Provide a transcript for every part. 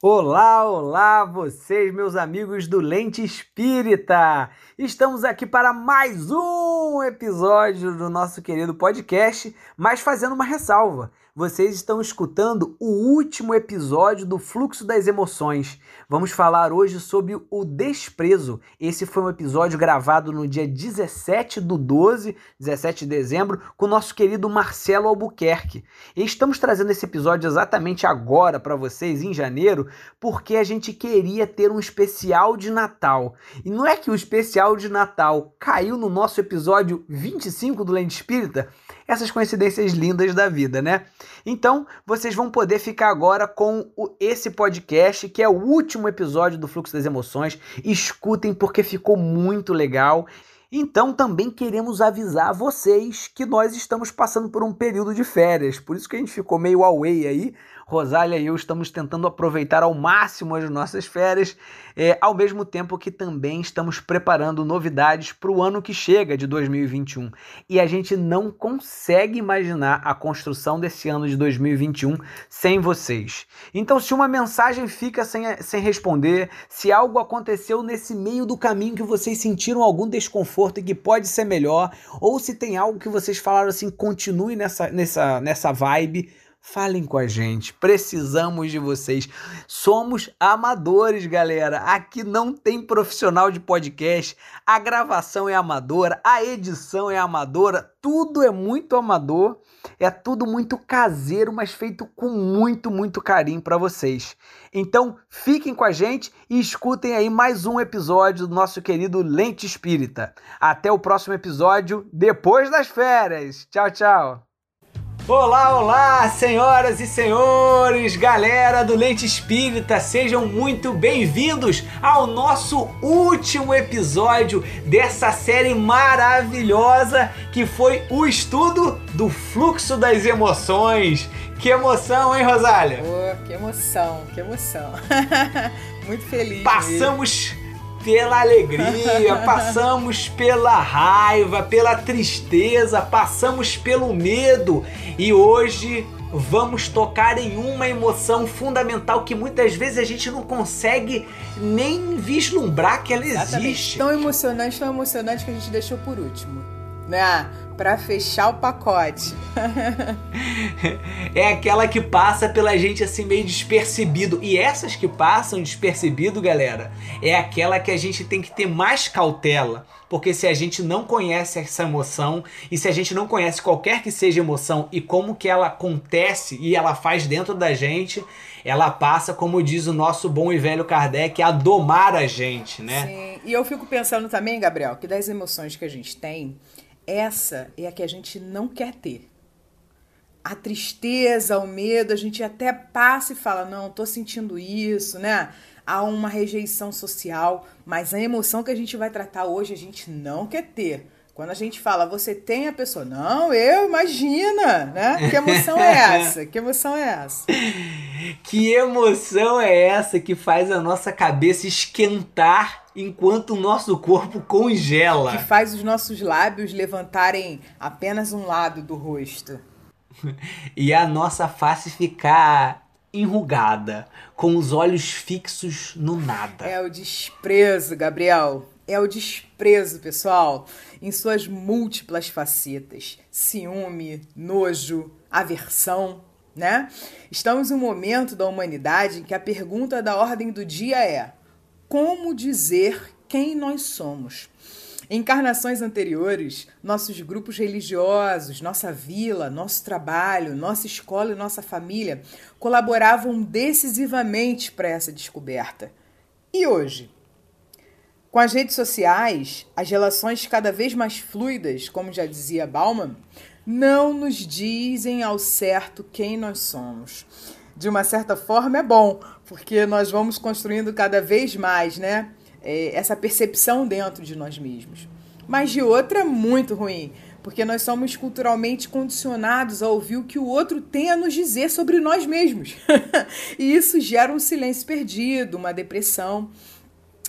Olá, olá, vocês, meus amigos do Lente Espírita! Estamos aqui para mais um episódio do nosso querido podcast, mas fazendo uma ressalva. Vocês estão escutando o último episódio do Fluxo das Emoções. Vamos falar hoje sobre o desprezo. Esse foi um episódio gravado no dia 17 do 12, 17 de dezembro, com o nosso querido Marcelo Albuquerque. E estamos trazendo esse episódio exatamente agora para vocês, em janeiro, porque a gente queria ter um especial de Natal. E não é que o especial de Natal caiu no nosso episódio 25 do Lente Espírita? essas coincidências lindas da vida, né? Então, vocês vão poder ficar agora com o, esse podcast, que é o último episódio do Fluxo das Emoções. Escutem porque ficou muito legal. Então também queremos avisar vocês que nós estamos passando por um período de férias, por isso que a gente ficou meio away aí, Rosália e eu estamos tentando aproveitar ao máximo as nossas férias, é, ao mesmo tempo que também estamos preparando novidades para o ano que chega, de 2021. E a gente não consegue imaginar a construção desse ano de 2021 sem vocês. Então, se uma mensagem fica sem, sem responder, se algo aconteceu nesse meio do caminho que vocês sentiram algum desconforto e que pode ser melhor, ou se tem algo que vocês falaram assim, continue nessa, nessa, nessa vibe Falem com a gente, precisamos de vocês. Somos amadores, galera. Aqui não tem profissional de podcast. A gravação é amadora, a edição é amadora, tudo é muito amador. É tudo muito caseiro, mas feito com muito, muito carinho para vocês. Então, fiquem com a gente e escutem aí mais um episódio do nosso querido Lente Espírita. Até o próximo episódio depois das férias. Tchau, tchau. Olá, olá, senhoras e senhores, galera do Lente Espírita, sejam muito bem-vindos ao nosso último episódio dessa série maravilhosa que foi o estudo do fluxo das emoções. Que emoção, hein, Rosália? Oh, que emoção, que emoção. muito feliz. Passamos. Mesmo pela alegria, passamos pela raiva, pela tristeza, passamos pelo medo e hoje vamos tocar em uma emoção fundamental que muitas vezes a gente não consegue nem vislumbrar que ela Exatamente. existe. Tão emocionante, tão emocionante que a gente deixou por último, né? Para fechar o pacote. é aquela que passa pela gente assim meio despercebido. E essas que passam despercebido, galera, é aquela que a gente tem que ter mais cautela. Porque se a gente não conhece essa emoção e se a gente não conhece qualquer que seja emoção e como que ela acontece e ela faz dentro da gente, ela passa, como diz o nosso bom e velho Kardec, a domar a gente, né? Sim, e eu fico pensando também, Gabriel, que das emoções que a gente tem, essa é a que a gente não quer ter. A tristeza, o medo, a gente até passa e fala: não, tô sentindo isso, né? Há uma rejeição social, mas a emoção que a gente vai tratar hoje a gente não quer ter. Quando a gente fala, você tem a pessoa, não, eu, imagina, né? Que emoção é essa? Que emoção é essa? Que emoção é essa que faz a nossa cabeça esquentar enquanto o nosso corpo congela? Que faz os nossos lábios levantarem apenas um lado do rosto. e a nossa face ficar enrugada, com os olhos fixos no nada. É o desprezo, Gabriel é o desprezo, pessoal, em suas múltiplas facetas: ciúme, nojo, aversão, né? Estamos em um momento da humanidade em que a pergunta da ordem do dia é: como dizer quem nós somos? Em encarnações anteriores, nossos grupos religiosos, nossa vila, nosso trabalho, nossa escola e nossa família colaboravam decisivamente para essa descoberta. E hoje? Com as redes sociais, as relações cada vez mais fluidas, como já dizia Bauman, não nos dizem ao certo quem nós somos. De uma certa forma é bom, porque nós vamos construindo cada vez mais, né? É, essa percepção dentro de nós mesmos. Mas de outra, muito ruim, porque nós somos culturalmente condicionados a ouvir o que o outro tem a nos dizer sobre nós mesmos. e isso gera um silêncio perdido, uma depressão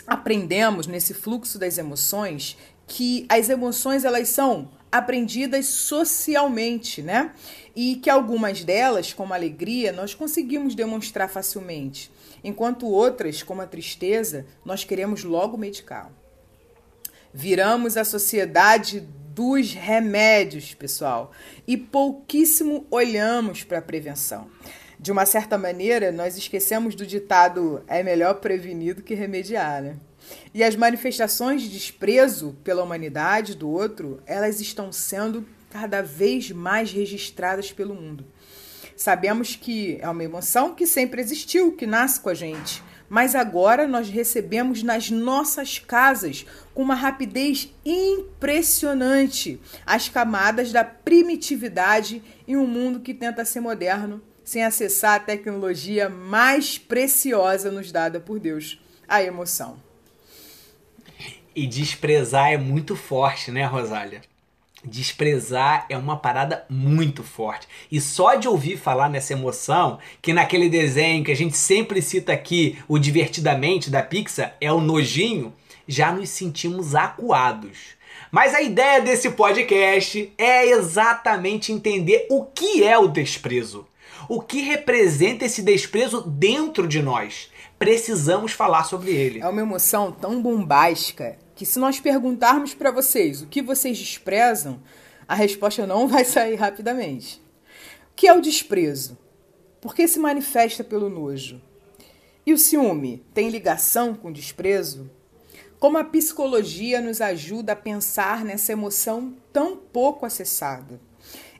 aprendemos nesse fluxo das emoções que as emoções elas são aprendidas socialmente, né? E que algumas delas, como a alegria, nós conseguimos demonstrar facilmente, enquanto outras, como a tristeza, nós queremos logo medicar. Viramos a sociedade dos remédios, pessoal, e pouquíssimo olhamos para a prevenção. De uma certa maneira, nós esquecemos do ditado é melhor prevenir do que remediar, né? E as manifestações de desprezo pela humanidade do outro, elas estão sendo cada vez mais registradas pelo mundo. Sabemos que é uma emoção que sempre existiu, que nasce com a gente, mas agora nós recebemos nas nossas casas com uma rapidez impressionante as camadas da primitividade em um mundo que tenta ser moderno sem acessar a tecnologia mais preciosa nos dada por Deus, a emoção. E desprezar é muito forte, né, Rosália? Desprezar é uma parada muito forte. E só de ouvir falar nessa emoção, que naquele desenho que a gente sempre cita aqui, o Divertidamente da Pixar, é o nojinho, já nos sentimos acuados. Mas a ideia desse podcast é exatamente entender o que é o desprezo. O que representa esse desprezo dentro de nós? Precisamos falar sobre ele. É uma emoção tão bombástica que se nós perguntarmos para vocês o que vocês desprezam, a resposta não vai sair rapidamente. O que é o desprezo? Por que se manifesta pelo nojo? E o ciúme tem ligação com o desprezo? Como a psicologia nos ajuda a pensar nessa emoção tão pouco acessada?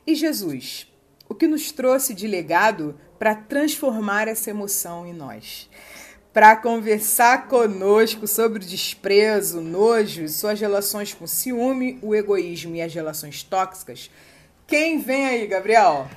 E Jesus, o que nos trouxe de legado para transformar essa emoção em nós? Para conversar conosco sobre desprezo, nojo, suas relações com ciúme, o egoísmo e as relações tóxicas. Quem vem aí, Gabriel?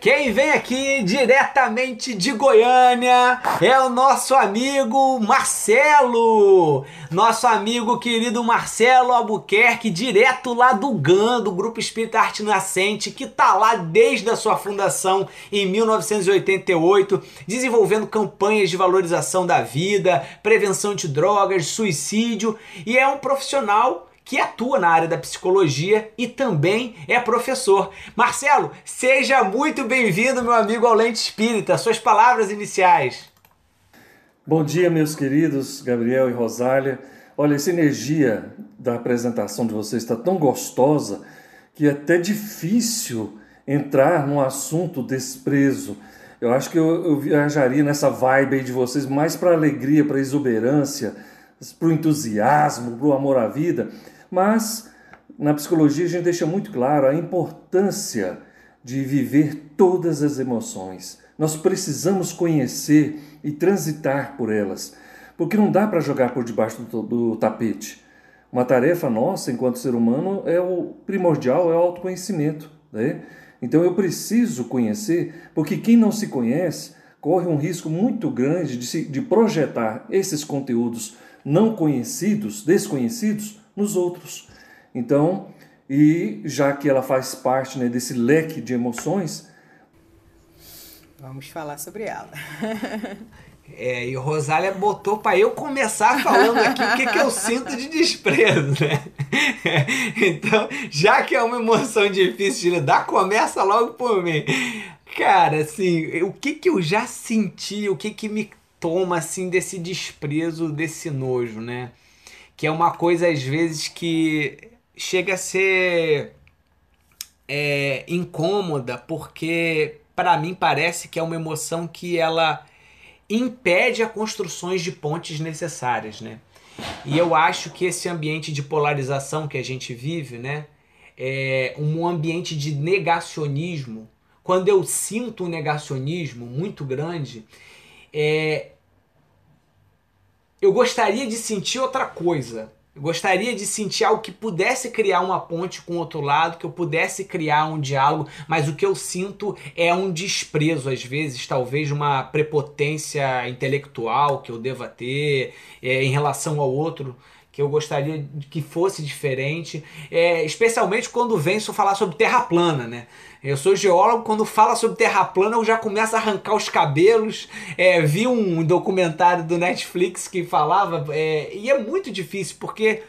Quem vem aqui diretamente de Goiânia é o nosso amigo Marcelo. Nosso amigo querido Marcelo Albuquerque, direto lá do GAN, do Grupo Espírita Arte Nascente, que tá lá desde a sua fundação em 1988, desenvolvendo campanhas de valorização da vida, prevenção de drogas, suicídio, e é um profissional que atua na área da psicologia e também é professor. Marcelo, seja muito bem-vindo, meu amigo ao Lente Espírita. Suas palavras iniciais. Bom dia, meus queridos Gabriel e Rosália. Olha, essa energia da apresentação de vocês está tão gostosa que é até difícil entrar no assunto desprezo. Eu acho que eu, eu viajaria nessa vibe aí de vocês mais para alegria, para exuberância, para o entusiasmo, para o amor à vida. Mas na psicologia a gente deixa muito claro a importância de viver todas as emoções. Nós precisamos conhecer e transitar por elas, porque não dá para jogar por debaixo do, do, tapete. Uma tarefa nossa, enquanto ser humano, é o primordial, é o autoconhecimento. Né? Então eu preciso conhecer, porque quem não se conhece corre um risco muito grande de, se, de projetar esses conteúdos não conhecidos, desconhecidos, nos outros. Então, e já que ela faz parte né, desse leque de emoções. Vamos falar sobre ela. É, e Rosália botou para eu começar falando aqui o que, que eu sinto de desprezo, né? Então, já que é uma emoção difícil de lidar, começa logo por mim. Cara, assim, o que que eu já senti, o que que me toma, assim, desse desprezo, desse nojo, né? Que é uma coisa às vezes que chega a ser é, incômoda, porque para mim parece que é uma emoção que ela impede a construções de pontes necessárias, né? E eu acho que esse ambiente de polarização que a gente vive, né, é um ambiente de negacionismo. Quando eu sinto um negacionismo muito grande, é, eu gostaria de sentir outra coisa. Eu gostaria de sentir algo que pudesse criar uma ponte com o outro lado, que eu pudesse criar um diálogo, mas o que eu sinto é um desprezo, às vezes, talvez uma prepotência intelectual que eu deva ter é, em relação ao outro que eu gostaria que fosse diferente, é, especialmente quando só falar sobre terra plana, né? Eu sou geólogo, quando fala sobre terra plana eu já começo a arrancar os cabelos. É, vi um documentário do Netflix que falava, é, e é muito difícil porque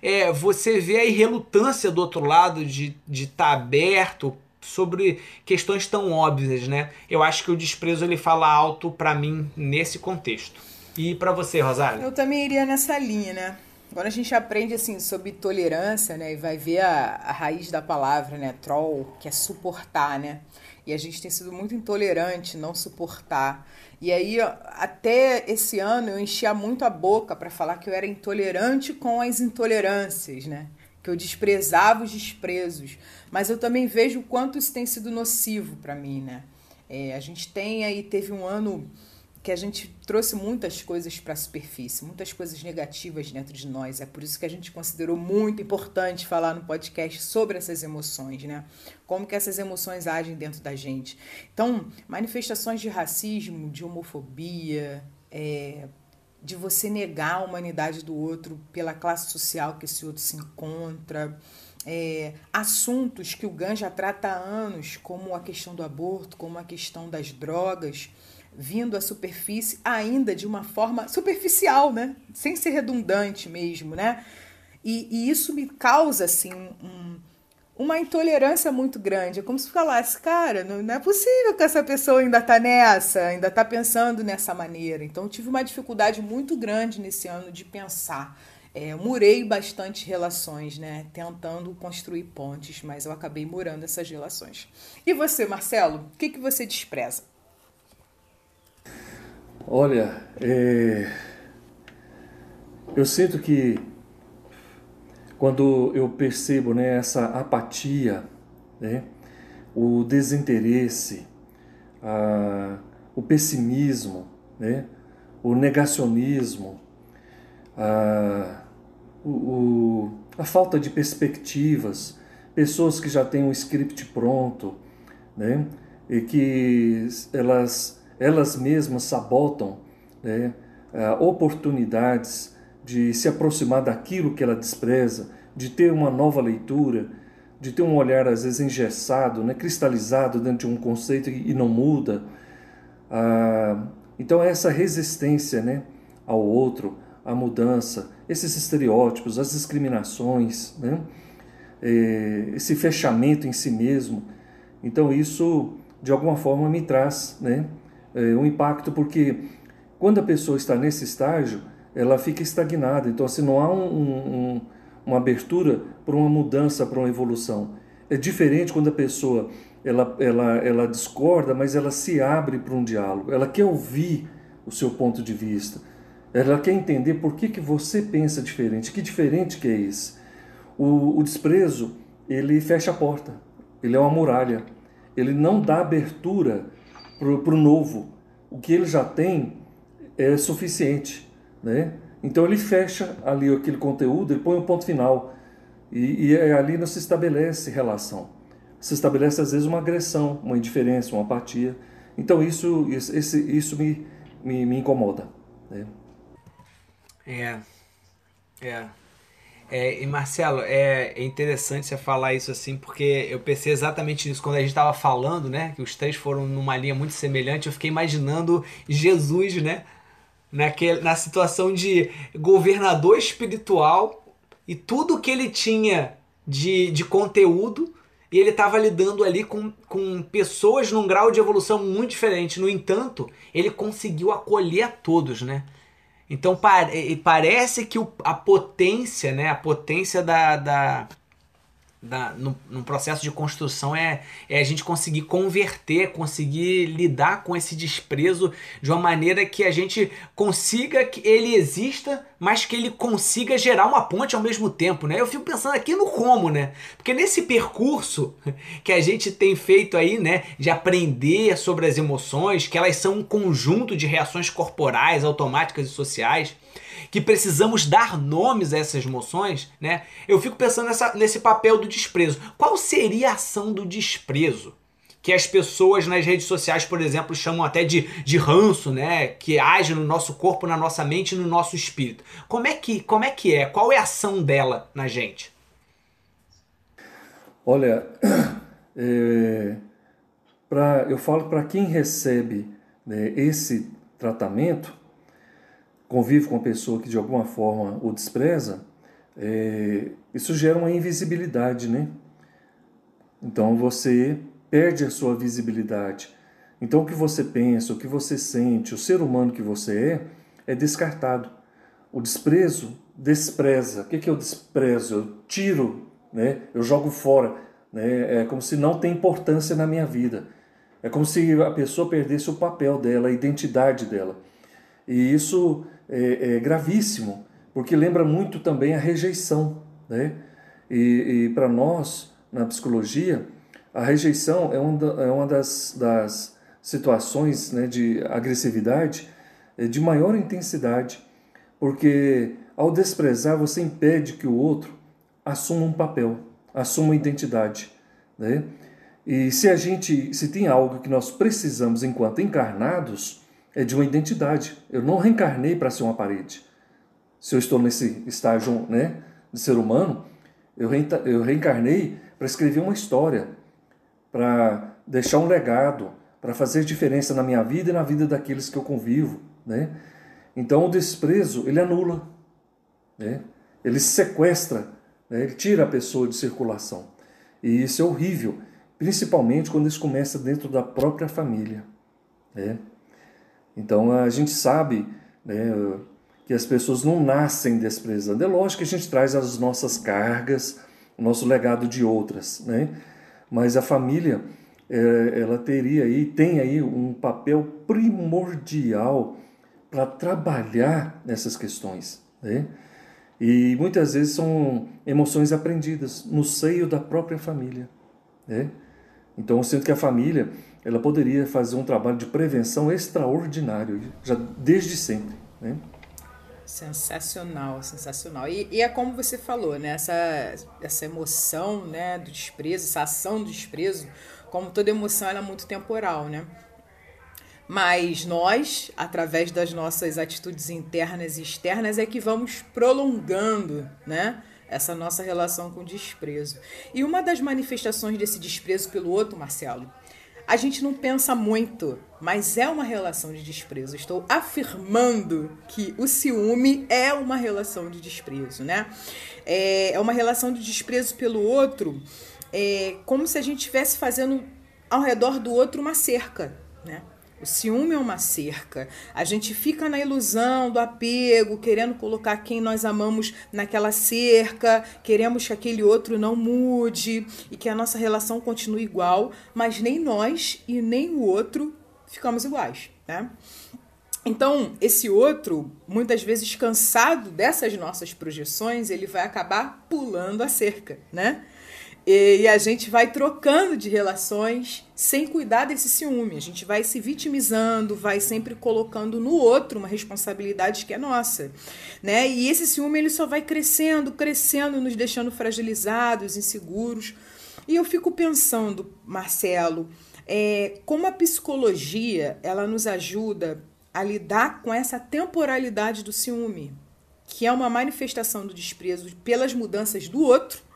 é, você vê a relutância do outro lado de estar tá aberto sobre questões tão óbvias, né? Eu acho que o desprezo ele fala alto para mim nesse contexto. E para você, Rosário? Eu também iria nessa linha, né? Quando a gente aprende assim sobre tolerância, né, e vai ver a, a raiz da palavra, né, troll, que é suportar, né? E a gente tem sido muito intolerante, não suportar. E aí, até esse ano, eu enchia muito a boca para falar que eu era intolerante com as intolerâncias, né? Que eu desprezava os desprezos. Mas eu também vejo o quanto isso tem sido nocivo para mim, né? É, a gente tem aí, teve um ano que a gente trouxe muitas coisas para a superfície, muitas coisas negativas dentro de nós. É por isso que a gente considerou muito importante falar no podcast sobre essas emoções, né? Como que essas emoções agem dentro da gente. Então, manifestações de racismo, de homofobia, é, de você negar a humanidade do outro pela classe social que esse outro se encontra. É, assuntos que o GAN já trata há anos, como a questão do aborto, como a questão das drogas, vindo à superfície ainda de uma forma superficial, né? Sem ser redundante mesmo, né? E, e isso me causa, assim, um, uma intolerância muito grande. É como se falasse, cara, não, não, é possível que essa pessoa ainda tá nessa, ainda tá pensando nessa maneira. Então, tive uma dificuldade muito grande nesse ano de pensar. É, murei bastante relações, né? Tentando construir pontes, mas eu acabei murando essas relações. E você, Marcelo, o que, que você despreza? Olha, é... eu sinto que quando eu percebo né, essa apatia, né, o desinteresse, a, o pessimismo, né, o negacionismo, a, o, a falta de perspectivas, pessoas que já têm um script pronto, né, e que elas elas mesmas sabotam né, oportunidades de se aproximar daquilo que ela despreza, de ter uma nova leitura, de ter um olhar às vezes engessado, né, cristalizado dentro de um conceito e não muda. Ah, então essa resistência né, ao outro, à mudança, esses estereótipos, as discriminações, né, eh, esse fechamento em si mesmo. Então isso de alguma forma me traz né, é, um impacto, porque quando a pessoa está nesse estágio, ela fica estagnada. Então, assim, não há um, um, uma abertura para uma mudança, para uma evolução. É diferente quando a pessoa ela, ela, ela discorda, mas ela se abre para um diálogo. Ela quer ouvir o seu ponto de vista. Ela quer entender por que, que você pensa diferente. Que diferente que é esse? O, o desprezo, ele fecha a porta. Ele é uma muralha. Ele não dá abertura para o novo. O que ele já tem é suficiente. Né? Então ele fecha ali aquele conteúdo, ele põe um ponto final. E, e é ali não se estabelece relação. Se estabelece às vezes uma agressão, uma indiferença, uma apatia. Então isso, isso, esse, isso me, me, me incomoda. Né? É. É. É, e Marcelo, é, é, interessante você falar isso assim, porque eu pensei exatamente nisso quando a gente estava falando, né? Que os três foram numa linha muito semelhante. Eu fiquei imaginando Jesus, né? Naquele, na situação de governador espiritual e tudo que ele tinha de, de conteúdo e ele estava lidando ali com, com pessoas num grau de evolução muito diferente. No entanto, ele conseguiu acolher a todos, né? Então parece que a potência, né, a potência da, da, da, no, no, processo de construção é, é a gente conseguir converter, conseguir lidar com esse desprezo de uma maneira que a gente consiga que ele exista, mas que ele consiga gerar uma ponte ao mesmo tempo, né? Eu fico pensando aqui no como, né? Porque nesse percurso que a gente tem feito aí, né, de aprender sobre as emoções, que elas são um conjunto de reações corporais, automáticas e sociais, que precisamos dar nomes a essas emoções, né? Eu fico pensando nessa, nesse papel do desprezo. Qual seria a ação do desprezo? Que as pessoas nas redes sociais, por exemplo, chamam até de, de ranço, né? Que age no nosso corpo, na nossa mente e no nosso espírito. Como é que, como é, que é? Qual é a ação dela na gente? Olha, é, pra, eu falo para quem recebe né, esse tratamento, convive com uma pessoa que de alguma forma o despreza, é, isso gera uma invisibilidade, né? Então você perde a sua visibilidade. Então o que você pensa, o que você sente, o ser humano que você é, é descartado. O desprezo despreza. O que é o desprezo? Eu tiro, né? eu jogo fora. Né? É como se não tem importância na minha vida. É como se a pessoa perdesse o papel dela, a identidade dela. E isso é, é gravíssimo, porque lembra muito também a rejeição. Né? E, e para nós, na psicologia, a rejeição é, um é uma das, das situações né, de agressividade é, de maior intensidade, porque ao desprezar você impede que o outro assuma um papel, assuma uma identidade. Né? E se a gente, se tem algo que nós precisamos enquanto encarnados, é de uma identidade. Eu não reencarnei para ser uma parede. Se eu estou nesse estágio né, de ser humano, eu reencarnei para escrever uma história, para deixar um legado, para fazer diferença na minha vida e na vida daqueles que eu convivo, né? Então o desprezo ele anula, né? Ele sequestra, né? ele tira a pessoa de circulação e isso é horrível, principalmente quando isso começa dentro da própria família, né? Então a gente sabe, né? Que as pessoas não nascem desprezando. É lógico que a gente traz as nossas cargas, o nosso legado de outras, né? Mas a família é, ela teria aí, tem aí um papel primordial para trabalhar nessas questões. Né? E muitas vezes são emoções aprendidas no seio da própria família. Né? Então eu sinto que a família ela poderia fazer um trabalho de prevenção extraordinário, já desde sempre. Né? Sensacional, sensacional. E, e, é como você falou, né? Essa, essa emoção né, do desprezo, essa ação do desprezo, como toda emoção, ela é muito temporal, né? Mas nós, através das nossas atitudes internas e externas, é que vamos prolongando, né? Essa nossa relação com o desprezo. E uma das manifestações desse desprezo pelo outro, Marcelo, a gente não pensa muito, mas é uma relação de desprezo. Estou afirmando que o ciúme é uma relação de desprezo, né? É, é uma relação de desprezo pelo outro é como se a gente estivesse fazendo ao redor do outro uma cerca, né? O ciúme é uma cerca. A gente fica na ilusão do apego, querendo colocar quem nós amamos naquela cerca, queremos que aquele outro não mude e que a nossa relação continue igual, mas nem nós e nem o outro ficamos iguais, né? Então, esse outro, muitas vezes cansado dessas nossas projeções, ele vai acabar pulando a cerca, né? E, a gente vai trocando de relações sem cuidar desse ciúme. A gente vai se vitimizando, vai sempre colocando no outro uma responsabilidade que é nossa, né? E esse ciúme ele só vai crescendo, crescendo, nos deixando fragilizados, inseguros. E eu fico pensando, Marcelo, é, como a psicologia ela nos ajuda a lidar com essa temporalidade do ciúme, que é uma manifestação do desprezo pelas mudanças do outro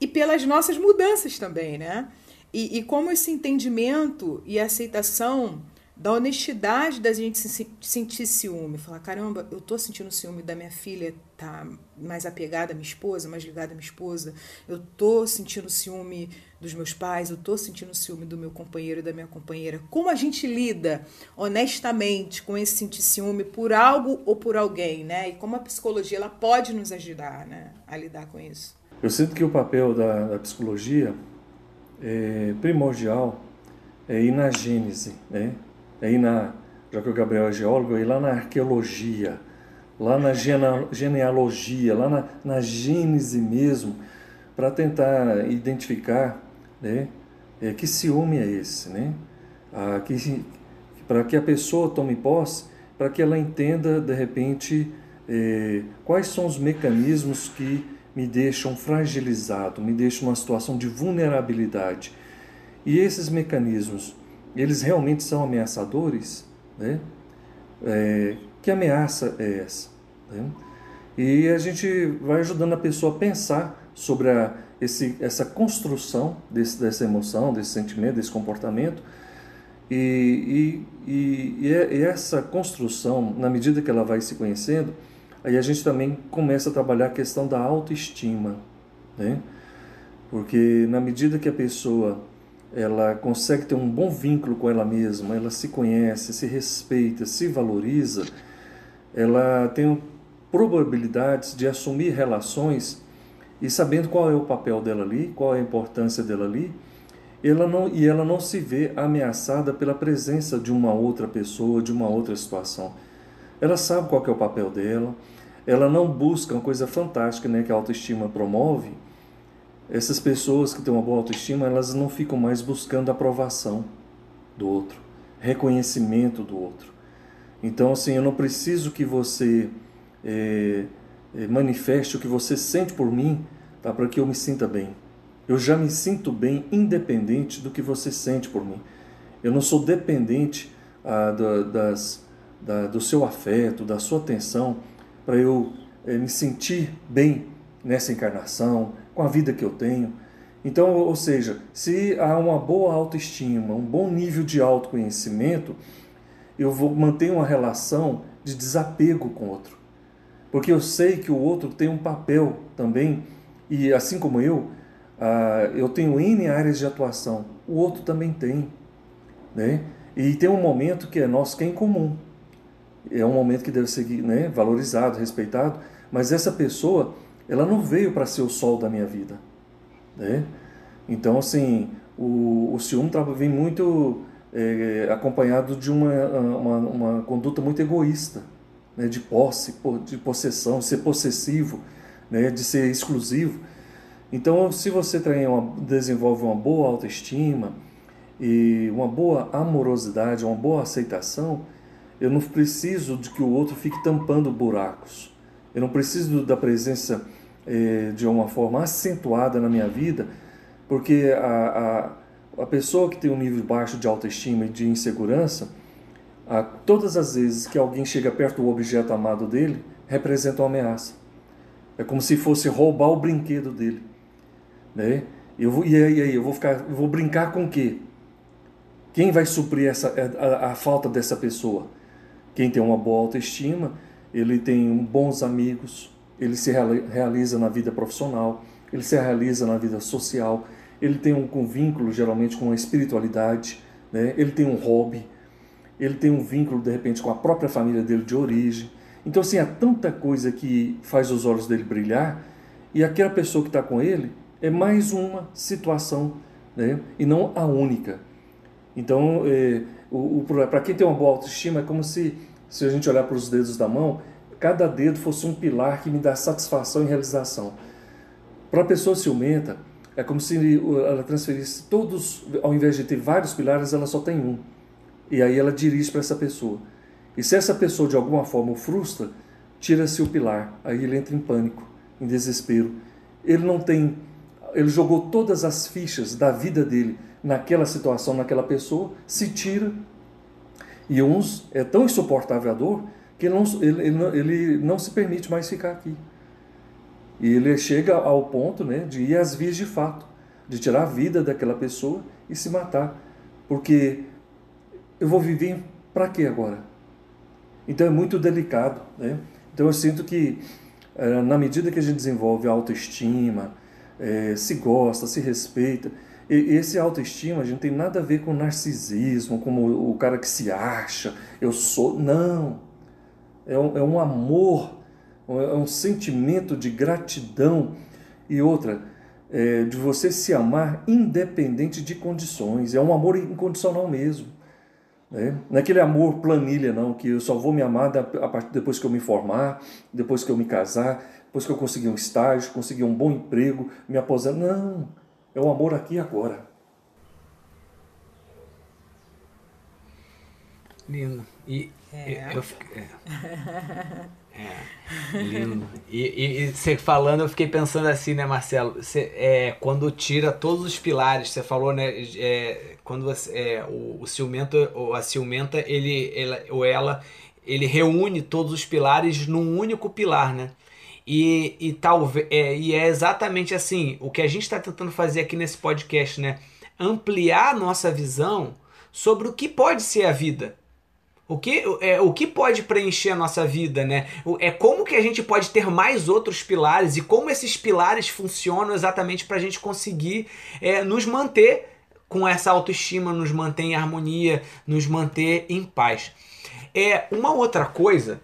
e pelas nossas mudanças também, né? E, e como esse entendimento e aceitação da honestidade da gente se, sentir ciúme, falar, caramba, eu tô sentindo ciúme da minha filha, tá mais apegada à minha esposa, mais ligada à minha esposa, eu tô sentindo ciúme dos meus pais, eu tô sentindo ciúme do meu companheiro e da minha companheira. Como a gente lida honestamente com esse sentir ciúme por algo ou por alguém, né? E como a psicologia ela pode nos ajudar, né, a lidar com isso. Eu sinto que o papel da, da psicologia é primordial é ir na gênese, né? é ir na, já que o Gabriel é geólogo, é ir lá na arqueologia, lá na genealogia, lá na, na gênese mesmo, para tentar identificar né, é, que ciúme é esse, né? Ah, que, para que a pessoa tome posse, para que ela entenda de repente é, quais são os mecanismos que me deixam fragilizado, me deixam numa situação de vulnerabilidade. E esses mecanismos, eles realmente são ameaçadores? Né? É, que ameaça é essa? Né? E a gente vai ajudando a pessoa a pensar sobre a, esse, essa construção desse, dessa emoção, desse sentimento, desse comportamento. E, e, e, e essa construção, na medida que ela vai se conhecendo, aí a gente também começa a trabalhar a questão da autoestima, né? Porque na medida que a pessoa ela consegue ter um bom vínculo com ela mesma, ela se conhece, se respeita, se valoriza, ela tem probabilidades de assumir relações e sabendo qual é o papel dela ali, qual é a importância dela ali, ela não, e ela não se vê ameaçada pela presença de uma outra pessoa, de uma outra situação. Ela sabe qual é o papel dela, ela não busca uma coisa fantástica né, que a autoestima promove. Essas pessoas que têm uma boa autoestima, elas não ficam mais buscando aprovação do outro, reconhecimento do outro. Então, assim, eu não preciso que você é, manifeste o que você sente por mim tá, para que eu me sinta bem. Eu já me sinto bem independente do que você sente por mim. Eu não sou dependente ah, do, das, da, do seu afeto, da sua atenção, para eu é, me sentir bem nessa encarnação, com a vida que eu tenho. Então, ou seja, se há uma boa autoestima, um bom nível de autoconhecimento, eu vou manter uma relação de desapego com o outro. Porque eu sei que o outro tem um papel também, e assim como eu, ah, eu tenho N áreas de atuação, o outro também tem. Né? E tem um momento que é nosso, que é em comum. É um momento que deve ser né, valorizado, respeitado, mas essa pessoa, ela não veio para ser o sol da minha vida. Né? Então, assim, o, o ciúme vem muito é, acompanhado de uma, uma, uma, conduta muito egoísta, né, de posse, de possessão, ser possessivo, né, de ser exclusivo. Então, se você tem uma, desenvolve uma boa autoestima e uma boa amorosidade, uma boa aceitação, eu não preciso de que o outro fique tampando buracos. Eu não preciso da presença eh, de uma forma acentuada na minha vida, porque a, a, a pessoa que tem um nível baixo de autoestima e de insegurança, a, todas as vezes que alguém chega perto do objeto amado dele, representa uma ameaça. É como se fosse roubar o brinquedo dele. Né? Eu vou, e aí, eu vou ficar, vou brincar com o quê? Quem vai suprir essa, a, a, falta dessa pessoa? Quem tem uma boa autoestima, ele tem bons amigos, ele se realiza na vida profissional, ele se realiza na vida social, ele tem um, vínculo geralmente com a espiritualidade, né? ele tem um hobby, ele tem um vínculo de repente com a própria família dele de origem. Então, assim, há tanta coisa que faz os olhos dele brilhar e aquela pessoa que está com ele é mais uma situação né? e não a única. Então, é, para quem tem uma boa autoestima, é como se, se a gente olhar para os dedos da mão, cada dedo fosse um pilar que me dá satisfação e realização. Para a pessoa ciumenta, é como se ela transferisse todos, ao invés de ter vários pilares, ela só tem um. E aí ela dirige para essa pessoa. E se essa pessoa de alguma forma o frustra, tira-se o pilar. Aí ele entra em pânico, em desespero. Ele não tem ele jogou todas as fichas da vida dele naquela situação, naquela pessoa, se tira. E uns é tão insuportável a dor que ele não, ele, ele, não, ele não se permite mais ficar aqui. E ele chega ao ponto né, de ir às vias de fato, de tirar a vida daquela pessoa e se matar. Porque eu vou viver para quê agora? Então é muito delicado. Né? Então eu sinto que, eh, na medida que a gente desenvolve a autoestima, é, se gosta, se respeita. E esse autoestima, a gente tem nada a ver com narcisismo, como o cara que se acha, eu sou. Não. É um, é um amor, é um sentimento de gratidão. E outra, é, de você se amar independente de condições. É um amor incondicional mesmo. Né? Não é aquele amor planilha, não, que eu só vou me amar depois que eu me formar, depois que eu me casar depois que eu consegui um estágio, consegui um bom emprego, me aposento. Não, é o amor aqui e agora. Lindo. E é. eu, é. é. lindo. E, e, e, você falando, eu fiquei pensando assim, né, Marcelo? Você, é, quando tira todos os pilares, você falou, né? É, quando você, é, o, o ciumento, ou a ciumenta, ele, ela, ou ela, ele reúne todos os pilares num único pilar, né? E, e, talvez, é, e é exatamente assim, o que a gente está tentando fazer aqui nesse podcast, né? Ampliar nossa visão sobre o que pode ser a vida. O que, é, o que pode preencher a nossa vida, né? É como que a gente pode ter mais outros pilares e como esses pilares funcionam exatamente para a gente conseguir é, nos manter com essa autoestima, nos manter em harmonia, nos manter em paz. É uma outra coisa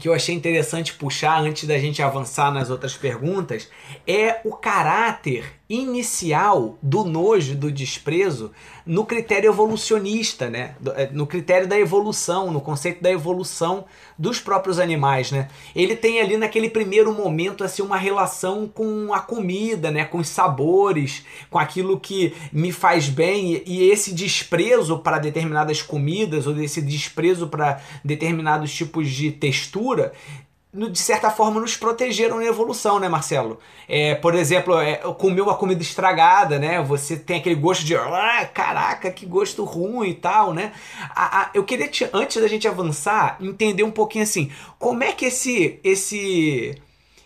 que eu achei interessante puxar antes da gente avançar nas outras perguntas é o caráter inicial do nojo, do desprezo, no critério evolucionista, né? É, no critério da evolução, no conceito da evolução dos próprios animais, né? Ele tem ali naquele primeiro momento assim uma relação com a comida, né? Com os sabores, com aquilo que me faz bem e esse desprezo para determinadas comidas ou esse desprezo para determinados tipos de textura de certa forma, nos protegeram na evolução, né, Marcelo? É, por exemplo, é, comer uma comida estragada, né? Você tem aquele gosto de, ah, caraca, que gosto ruim e tal, né? A, a, eu queria, te, antes da gente avançar, entender um pouquinho assim, como é que esse, esse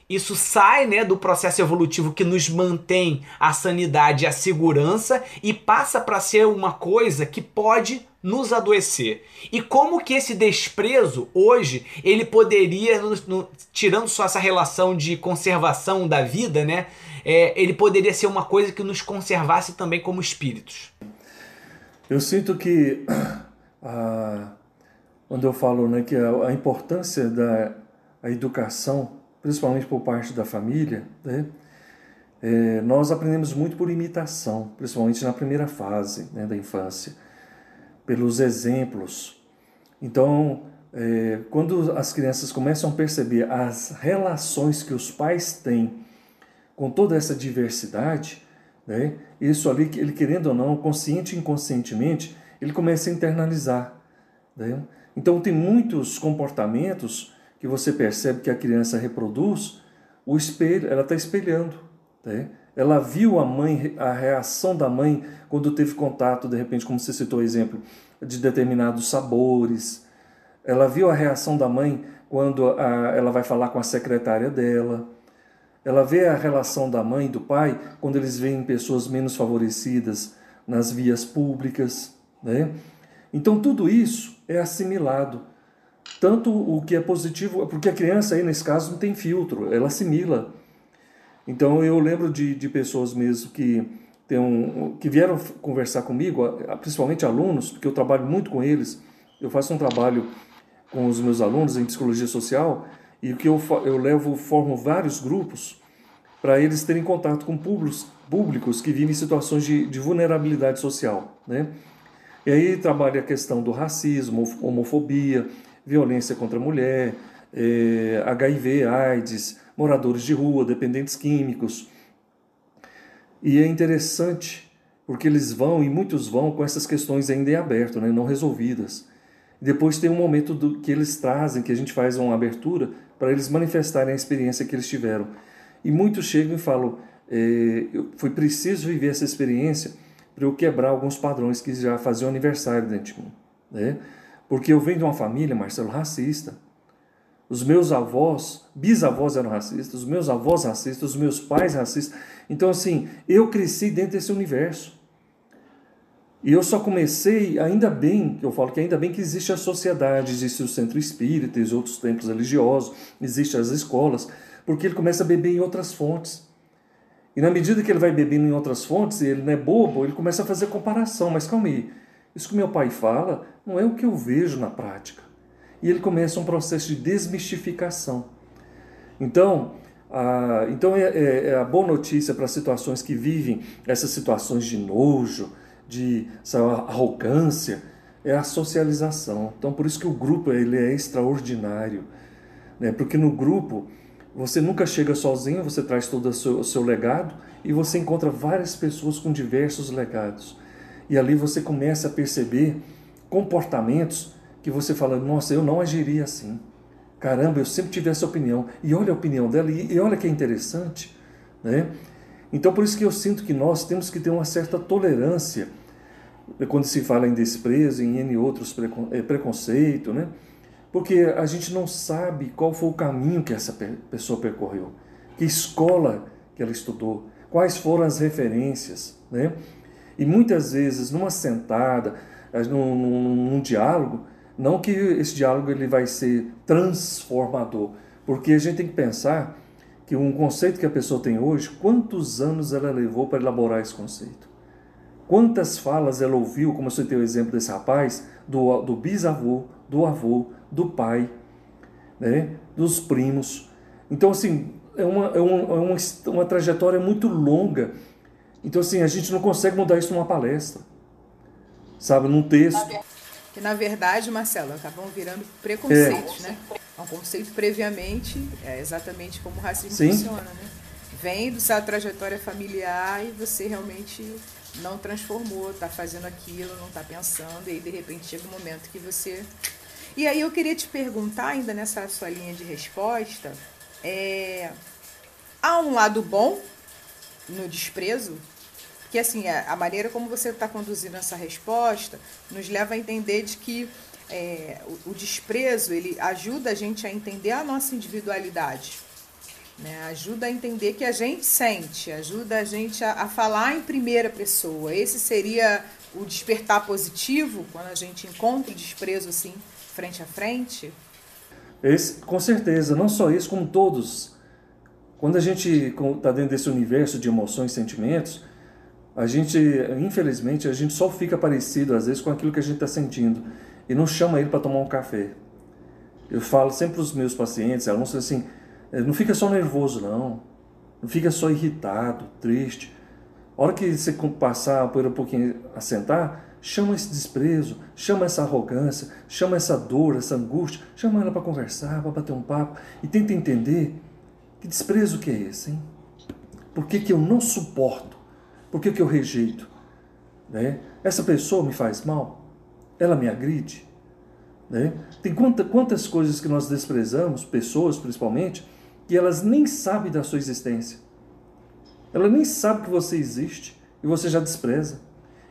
isso sai né, do processo evolutivo que nos mantém a sanidade e a segurança e passa para ser uma coisa que pode nos adoecer. E como que esse desprezo hoje ele poderia, no, no, tirando só essa relação de conservação da vida, né, é, ele poderia ser uma coisa que nos conservasse também como espíritos? Eu sinto que a, quando eu falo né, que a, a importância da a educação, principalmente por parte da família, né, é, nós aprendemos muito por imitação, principalmente na primeira fase né, da infância pelos exemplos. Então, é, quando as crianças começam a perceber as relações que os pais têm com toda essa diversidade, né, isso ali, ele querendo ou não, consciente e inconscientemente, ele começa a internalizar. Né? Então, tem muitos comportamentos que você percebe que a criança reproduz, o espelho, ela está espelhando. Né? Ela viu a mãe, a reação da mãe quando teve contato, de repente, como você citou o exemplo, de determinados sabores. Ela viu a reação da mãe quando a, ela vai falar com a secretária dela. Ela vê a relação da mãe e do pai quando eles veem pessoas menos favorecidas nas vias públicas. Né? Então, tudo isso é assimilado. Tanto o que é positivo, porque a criança aí, nesse caso, não tem filtro, ela assimila. Então eu lembro de, de pessoas mesmo que, tem um, que vieram conversar comigo, principalmente alunos, porque eu trabalho muito com eles. Eu faço um trabalho com os meus alunos em psicologia social e que eu, eu levo, formo vários grupos para eles terem contato com públicos, públicos que vivem em situações de, de vulnerabilidade social. Né? E aí trabalha a questão do racismo, homofobia, violência contra a mulher, é, eh, HIV, AIDS, moradores de rua, dependentes químicos. E é interessante porque eles vão, e muitos vão, com essas questões ainda em aberto, né, não resolvidas. Depois tem um momento do, que eles trazem, que a gente faz uma abertura, para eles manifestarem a experiência que eles tiveram. E muitos chegam e falam: é, foi preciso viver essa experiência para eu quebrar alguns padrões que já faziam aniversário dentro de mim. Né? Porque eu venho de uma família, Marcelo, racista. Os meus avós, bisavós eram racistas, os meus avós racistas, os meus pais racistas. Então, assim, eu cresci dentro desse universo. E eu só comecei, ainda bem, eu falo que ainda bem que existe a sociedade, existe o centro espírita, existe outros templos religiosos, existem as escolas, porque ele começa a beber em outras fontes. E na medida que ele vai bebendo em outras fontes, ele não é bobo, ele começa a fazer comparação. Mas calma aí, isso que meu pai fala não é o que eu vejo na prática e ele começa um processo de desmistificação. Então, a, então é, é, é a boa notícia para situações que vivem essas situações de nojo, de arrogância, é a socialização. Então, por isso que o grupo ele é extraordinário, né? porque no grupo você nunca chega sozinho, você traz todo o seu, o seu legado e você encontra várias pessoas com diversos legados. E ali você começa a perceber comportamentos que você fala, nossa, eu não agiria assim. Caramba, eu sempre tive essa opinião. E olha a opinião dela, e olha que é interessante. Né? Então, por isso que eu sinto que nós temos que ter uma certa tolerância quando se fala em desprezo, em N outros eh, preconceito, né? Porque a gente não sabe qual foi o caminho que essa pessoa percorreu, que escola que ela estudou, quais foram as referências, né? E muitas vezes, numa sentada, num, num, num diálogo, Não que esse diálogo ele vai ser transformador, porque a gente tem que pensar que um conceito que a pessoa tem hoje, quantos anos ela levou para elaborar esse conceito? Quantas falas ela ouviu, como você tem o exemplo desse rapaz, do, do bisavô, do avô, do pai, né, dos primos. Então, assim, é uma, é uma, é uma, uma trajetória muito longa. Então, assim, a gente não consegue mudar isso numa palestra, sabe, num texto. Que, na verdade, Marcelo, acabam virando preconceitos, é. né? É um conceito previamente, é exatamente como o racismo Sim. funciona, né? Vem do sua trajetória familiar e você realmente não transformou, está fazendo aquilo, não está pensando, e aí de repente chega um momento que você. E aí eu queria te perguntar, ainda nessa sua linha de resposta, é... há um lado bom no desprezo? Que assim, a maneira como você está conduzindo essa resposta nos leva a entender de que é, o, o desprezo ele ajuda a gente a entender a nossa individualidade. Né? Ajuda a entender que a gente sente, ajuda a gente a, a falar em primeira pessoa. Esse seria o despertar positivo, quando a gente encontra o desprezo assim, frente a frente? Esse, com certeza, não só isso, como todos. Quando a gente está dentro desse universo de emoções e sentimentos, a gente, infelizmente, a gente só fica parecido às vezes com aquilo que a gente está sentindo e não chama ele para tomar um café. Eu falo sempre para os meus pacientes, alunos assim, é, não fica só nervoso, não. Não fica só irritado, triste. A hora que você passar por um pouquinho a sentar, chama esse desprezo, chama essa arrogância, chama essa dor, essa angústia, chama ela para conversar, para bater um papo e tenta entender que desprezo que é esse, hein? Por que, que eu não suporto? Por que, que eu rejeito? Né? Essa pessoa me faz mal? Ela me agride? Né? Tem quanta, quantas coisas que nós desprezamos, pessoas principalmente, que elas nem sabem da sua existência. Ela nem sabe que você existe e você já despreza.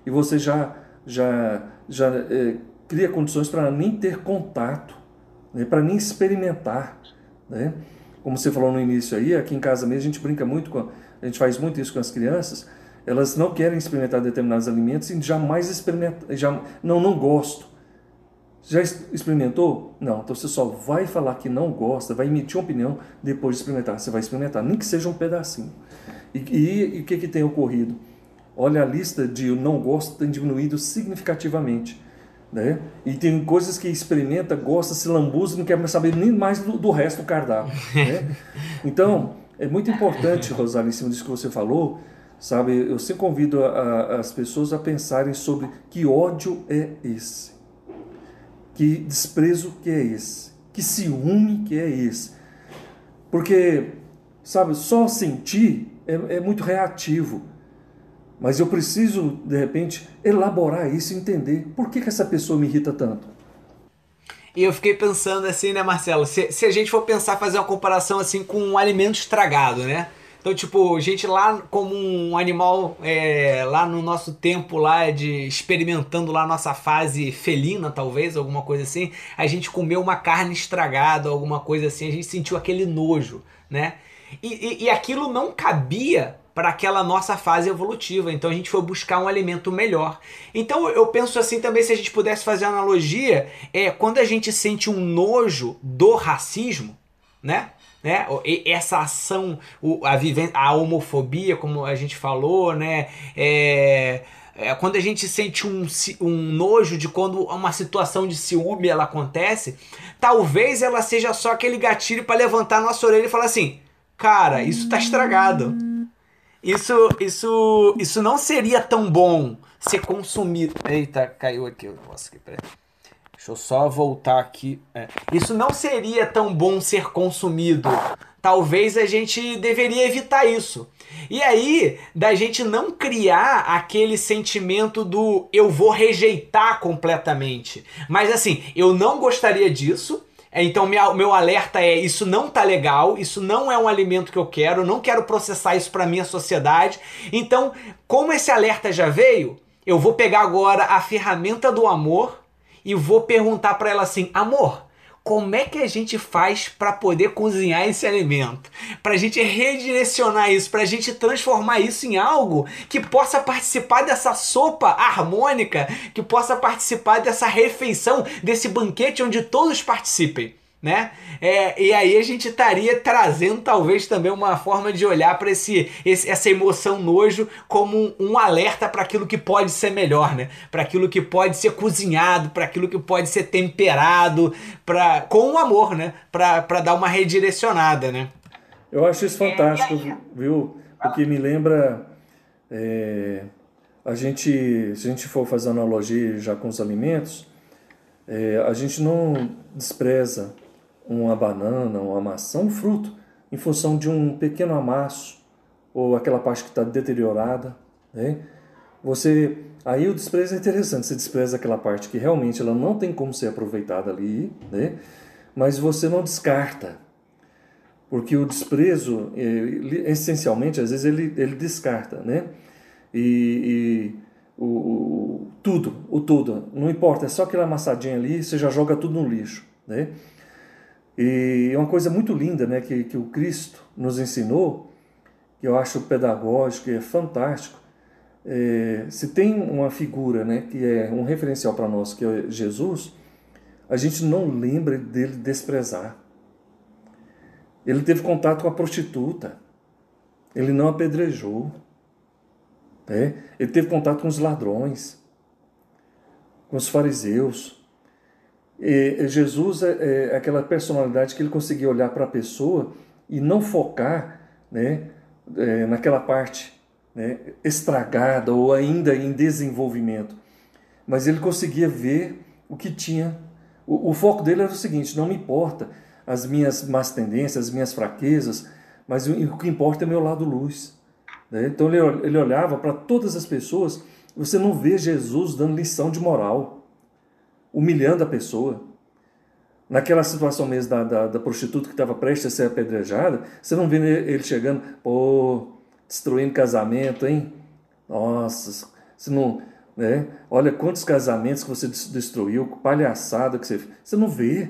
E você já, já, já é, cria condições para nem ter contato, né? para nem experimentar. Né? Como você falou no início aí, aqui em casa mesmo a gente brinca muito, com, a gente faz muito isso com as crianças, elas não querem experimentar determinados alimentos e jamais experimentam, já, não, não gosto. Já experimentou? Não. Então você só vai falar que não gosta, vai emitir uma opinião depois de experimentar. Você vai experimentar, nem que seja um pedacinho. E, e, e o que, que tem ocorrido? Olha, a lista de não gosto tem diminuído significativamente. Né? E tem coisas que experimenta, gosta, se lambuza, não quer mais saber nem mais do, do resto do cardápio. Né? Então, é muito importante, Rosário, em cima disso que você falou, sabe? Eu sempre convido a, a, as pessoas a pensarem sobre que ódio é esse. Que desprezo que é esse? Que ciúme que é esse? Porque, sabe, só sentir é, é muito reativo. Mas eu preciso, de repente, elaborar isso e entender por que, que essa pessoa me irrita tanto. E eu fiquei pensando assim, né, Marcelo? Se, se a gente for pensar, fazer uma comparação assim com um alimento estragado, né? Então, tipo, gente lá como um animal, é, lá no nosso tempo lá de experimentando lá nossa fase felina, talvez, alguma coisa assim, a gente comeu uma carne estragada, alguma coisa assim, a gente sentiu aquele nojo, né? E, e, e aquilo não cabia para aquela nossa fase evolutiva. Então a gente foi buscar um alimento melhor. Então eu penso assim também, se a gente pudesse fazer analogia, é quando a gente sente um nojo do racismo, né? Né? Essa ação, a, a homofobia, como a gente falou, né? É, é, quando a gente sente um, um nojo de quando uma situação de ciúme ela acontece, talvez ela seja só aquele gatilho para levantar nossa orelha e falar assim: cara, isso tá estragado. Isso, isso, isso não seria tão bom ser consumido. Eita, caiu aqui o negócio aqui, peraí. Deixa eu só voltar aqui. É. Isso não seria tão bom ser consumido. Talvez a gente deveria evitar isso. E aí, da gente não criar aquele sentimento do eu vou rejeitar completamente. Mas assim, eu não gostaria disso. Então, minha, meu alerta é: isso não tá legal, isso não é um alimento que eu quero, não quero processar isso para minha sociedade. Então, como esse alerta já veio, eu vou pegar agora a ferramenta do amor e vou perguntar para ela assim: amor, como é que a gente faz para poder cozinhar esse alimento? Para a gente redirecionar isso, para a gente transformar isso em algo que possa participar dessa sopa harmônica, que possa participar dessa refeição, desse banquete onde todos participem né? É, e aí a gente estaria trazendo talvez também uma forma de olhar para esse, esse, essa emoção nojo como um, um alerta para aquilo que pode ser melhor, né? Para aquilo que pode ser cozinhado, para aquilo que pode ser temperado, para com o amor, né? Para dar uma redirecionada, né? Eu acho isso fantástico, viu? Porque me lembra é, a gente, se a gente for fazer analogia já com os alimentos, é, a gente não despreza uma banana, uma maçã, um fruto, em função de um pequeno amasso ou aquela parte que está deteriorada, né? Você aí o desprezo é interessante, você despreza aquela parte que realmente ela não tem como ser aproveitada ali, né? Mas você não descarta, porque o desprezo, ele, essencialmente, às vezes ele, ele descarta, né? E, e o, o, tudo, o tudo, não importa, é só aquela amassadinha ali, você já joga tudo no lixo, né? E é uma coisa muito linda né, que, que o Cristo nos ensinou, que eu acho pedagógico e é fantástico. É, se tem uma figura né, que é um referencial para nós, que é Jesus, a gente não lembra dele desprezar. Ele teve contato com a prostituta, ele não apedrejou. Né? Ele teve contato com os ladrões, com os fariseus, e Jesus é, é aquela personalidade que ele conseguia olhar para a pessoa e não focar né, é, naquela parte né, estragada ou ainda em desenvolvimento. Mas ele conseguia ver o que tinha. O, o foco dele era o seguinte: não me importa as minhas más tendências, as minhas fraquezas, mas o, o que importa é meu lado luz. Né? Então ele, ele olhava para todas as pessoas. Você não vê Jesus dando lição de moral humilhando a pessoa. Naquela situação mesmo da, da, da prostituta que estava prestes a ser apedrejada, você não vê ele chegando, pô, destruindo casamento, hein? Nossa, você não. Né? Olha quantos casamentos que você destruiu, palhaçada que você fez. Você não vê.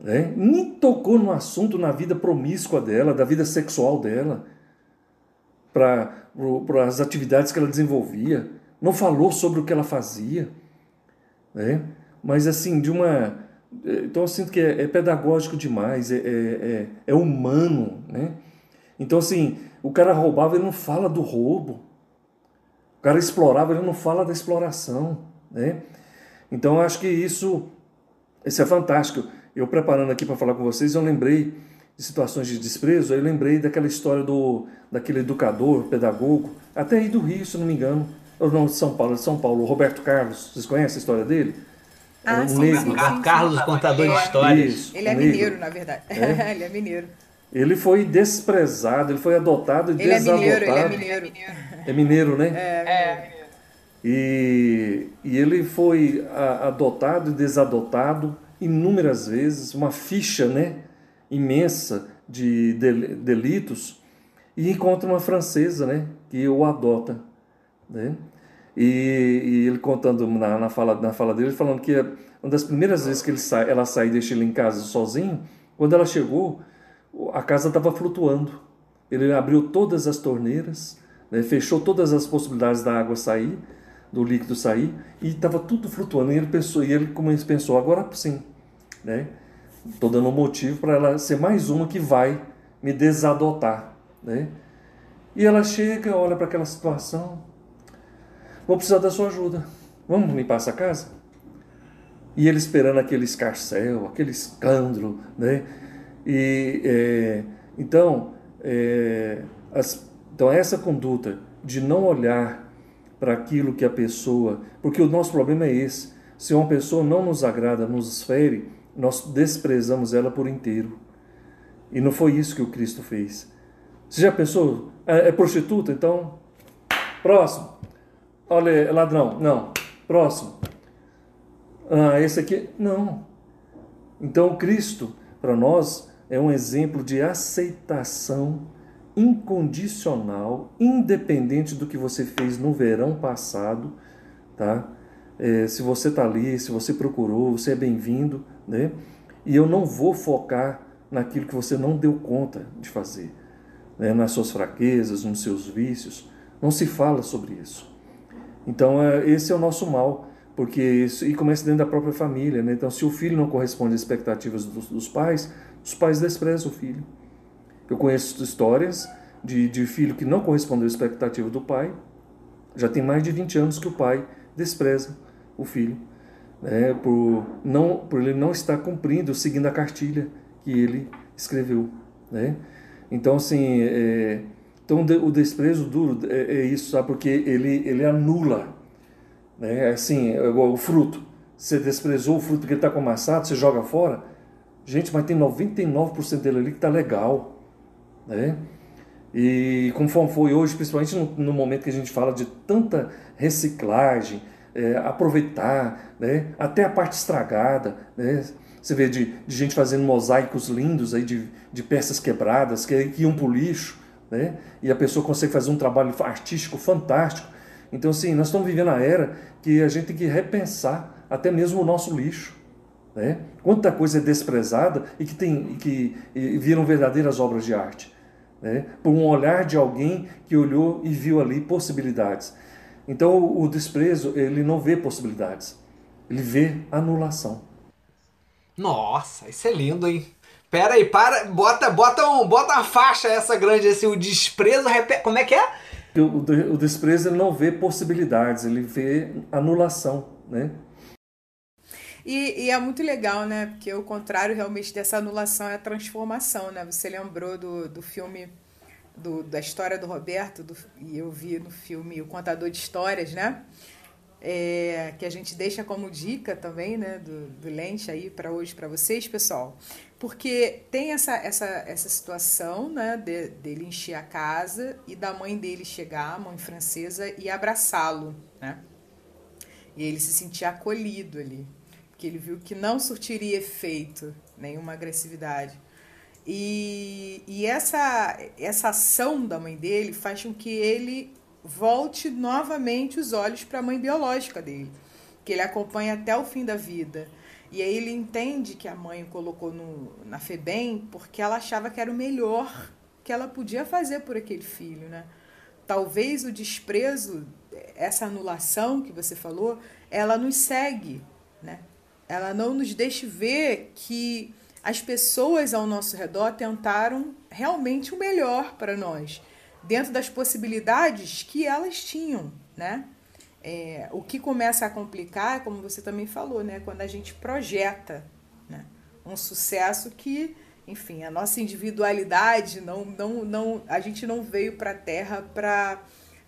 Né? Nem tocou no assunto na vida promíscua dela, da vida sexual dela, para as atividades que ela desenvolvia. Não falou sobre o que ela fazia né? Mas assim, de uma. Então eu sinto que é, é pedagógico demais, é, é, é, é humano, né? Então assim, o cara roubava, ele não fala do roubo. O cara explorava, ele não fala da exploração, né? Então eu acho que isso, isso é fantástico. Eu preparando aqui para falar com vocês, eu lembrei de situações de desprezo, eu lembrei daquela história do daquele educador, pedagogo, até aí do Rio, se não me engano, não de São Paulo, de São Paulo, Roberto Carlos. Vocês conhecem a história dele? Ah, um sim, negro. Sim, sim, Carlos, contador de histórias. Isso, ele é negro. mineiro, na verdade. É? ele é mineiro. Ele foi desprezado, ele foi adotado e ele desadotado. É mineiro, ele é mineiro. É mineiro, né? É. é. E, e ele foi a, adotado e desadotado inúmeras vezes, uma ficha né, imensa de delitos, e encontra uma francesa né, que o adota. Né? E, e, ele contando na, na, fala, na fala dele, falando que uma das primeiras vezes que ele sai, ela saiu e deixa ele em casa sozinho, quando ela chegou, a casa estava flutuando. Ele abriu todas as torneiras, né, fechou todas as possibilidades da água sair, do líquido sair, e estava tudo flutuando. E ele pensou, e ele como ele pensou, agora sim, né? Dando um motivo para ela ser mais uma que vai me desadotar, né? E ela chega, olha para aquela situação, Vou precisar da sua ajuda. Vamos limpar essa casa? E ele esperando aquele escarcel, aquele escândalo, né? E é, então, é, as, então essa conduta de não olhar para aquilo que a pessoa, porque o nosso problema é esse. Se uma pessoa não nos agrada, nos fere, nós desprezamos ela por inteiro. E não foi isso que o Cristo fez. Você já pensou? É, é prostituta? Então, próximo. Olha, ladrão. Não. Próximo. Ah, esse aqui. Não. Então, Cristo, para nós, é um exemplo de aceitação incondicional, independente do que você fez no verão passado, tá? É, se você está ali, se você procurou, você é bem-vindo, né? E eu não vou focar naquilo que você não deu conta de fazer, né? nas suas fraquezas, nos seus vícios. Não se fala sobre isso. Então, é, esse é o nosso mal, porque isso e começa dentro da própria família. Né? Então, se o filho não corresponde às expectativas dos, dos pais, os pais desprezam o filho. Eu conheço histórias de, de filho que não correspondeu à expectativa do pai, já tem mais de 20 anos que o pai despreza o filho, né, por, não, por ele não estar cumprindo, seguindo a cartilha que ele escreveu. Né? Então, assim, é, então o desprezo duro é, é, isso, sabe? Porque ele, ele anula, né? assim, é o fruto. Você desprezou o fruto ele está com amassado, você joga fora. Gente, mas tem 99% dele ali que está legal. Né? E conforme foi hoje, principalmente no, no, momento que a gente fala de tanta reciclagem, é, aproveitar, né? até a parte estragada, né? Você vê de, de, gente fazendo mosaicos lindos aí de, de peças quebradas que, que iam para o lixo, né? E a pessoa consegue fazer um trabalho artístico fantástico. Então, assim, nós estamos vivendo a era que a gente tem que repensar até mesmo o nosso lixo. Né? Quanta coisa é desprezada e que, tem, que e viram verdadeiras obras de arte né? por um olhar de alguém que olhou e viu ali possibilidades. Então o desprezo ele não vê possibilidades, ele vê anulação. Nossa, isso é lindo, hein? Pera aí, para, bota, bota, um, bota uma faixa essa grande assim, o desprezo, como é que é? O, o desprezo ele não vê possibilidades, ele vê anulação, né? E, e, é muito legal, né? Porque o contrário realmente dessa anulação é a transformação, né? Você lembrou do, do filme, do, da história do Roberto, do, e eu vi no filme O Contador de Histórias, né? É, que a gente deixa como dica também, né? Do, do Lente aí para hoje para vocês, pessoal. Porque tem essa, essa, essa situação, né? De, dele encher a casa e da mãe dele chegar, a mãe francesa, e abraçá-lo, né? E ele se sentir acolhido ali que ele viu que não surtiria efeito nenhuma agressividade. E, e essa, essa ação da mãe dele faz com que ele volte novamente os olhos para a mãe biológica dele, que ele acompanha até o fim da vida. E aí ele entende que a mãe o colocou no, na FEBEM porque ela achava que era o melhor que ela podia fazer por aquele filho, né? Talvez o desprezo, essa anulação que você falou, ela nos segue, né? ela não nos deixa ver que as pessoas ao nosso redor tentaram realmente o melhor para nós, dentro das possibilidades que elas tinham, né? É, o que começa a complicar, como você também falou, né? Quando a gente projeta né? um sucesso que, enfim, a nossa individualidade não, não, não, a gente não veio para a Terra para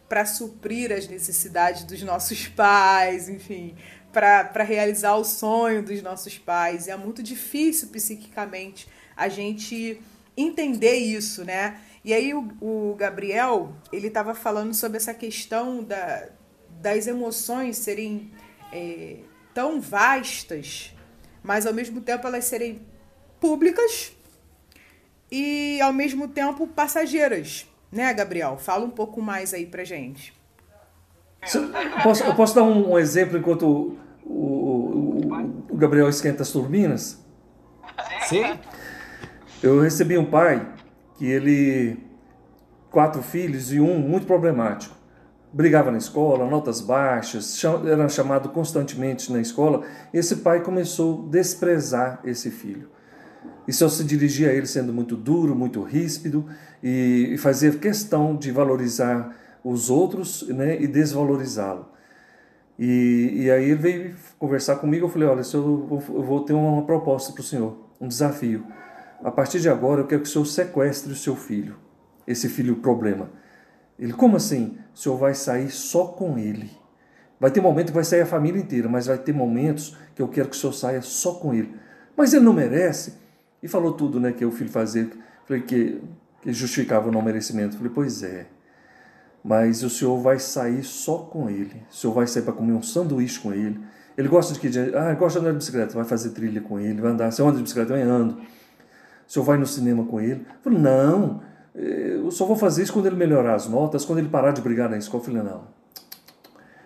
para suprir as necessidades dos nossos pais, enfim, para realizar o sonho dos nossos pais. E é muito difícil psiquicamente a gente entender isso, né? E aí o, o Gabriel, ele estava falando sobre essa questão da, das emoções serem é, tão vastas, mas ao mesmo tempo elas serem públicas e ao mesmo tempo passageiras, né, Gabriel? Fala um pouco mais aí pra gente. Eu posso, eu posso dar um, um exemplo enquanto o, o, o, Gabriel esquenta as turbinas? Sim. Eu recebi um pai que ele. quatro filhos e um muito problemático. Brigava na escola, notas baixas, era chamado constantemente na escola. Esse pai começou a desprezar esse filho. E só se dirigia a ele sendo muito duro, muito ríspido, e, fazia questão de valorizar os outros né, e desvalorizá-lo. E, e aí ele veio conversar comigo, eu falei, olha, eu, eu vou ter uma proposta para o senhor, um desafio. A partir de agora eu quero que o senhor sequestre o seu filho, esse filho problema. Ele, como assim? O senhor vai sair só com ele. Vai ter momento que vai sair a família inteira, mas vai ter momentos que eu quero que o senhor saia só com ele. Mas ele não merece. E falou tudo né, que o filho fazia. Falei que, que justificava o não merecimento. Falei, pois é mas o senhor vai sair só com ele. O senhor vai sair para comer um sanduíche com ele. Ele gosta de que ah, gosta de andar de bicicleta, vai fazer trilha com ele, vai andar. Você anda de bicicleta, eu ando. O senhor vai no cinema com ele. Eu falei, não, eu só vou fazer isso quando ele melhorar as notas, quando ele parar de brigar na escola. Eu falei, não.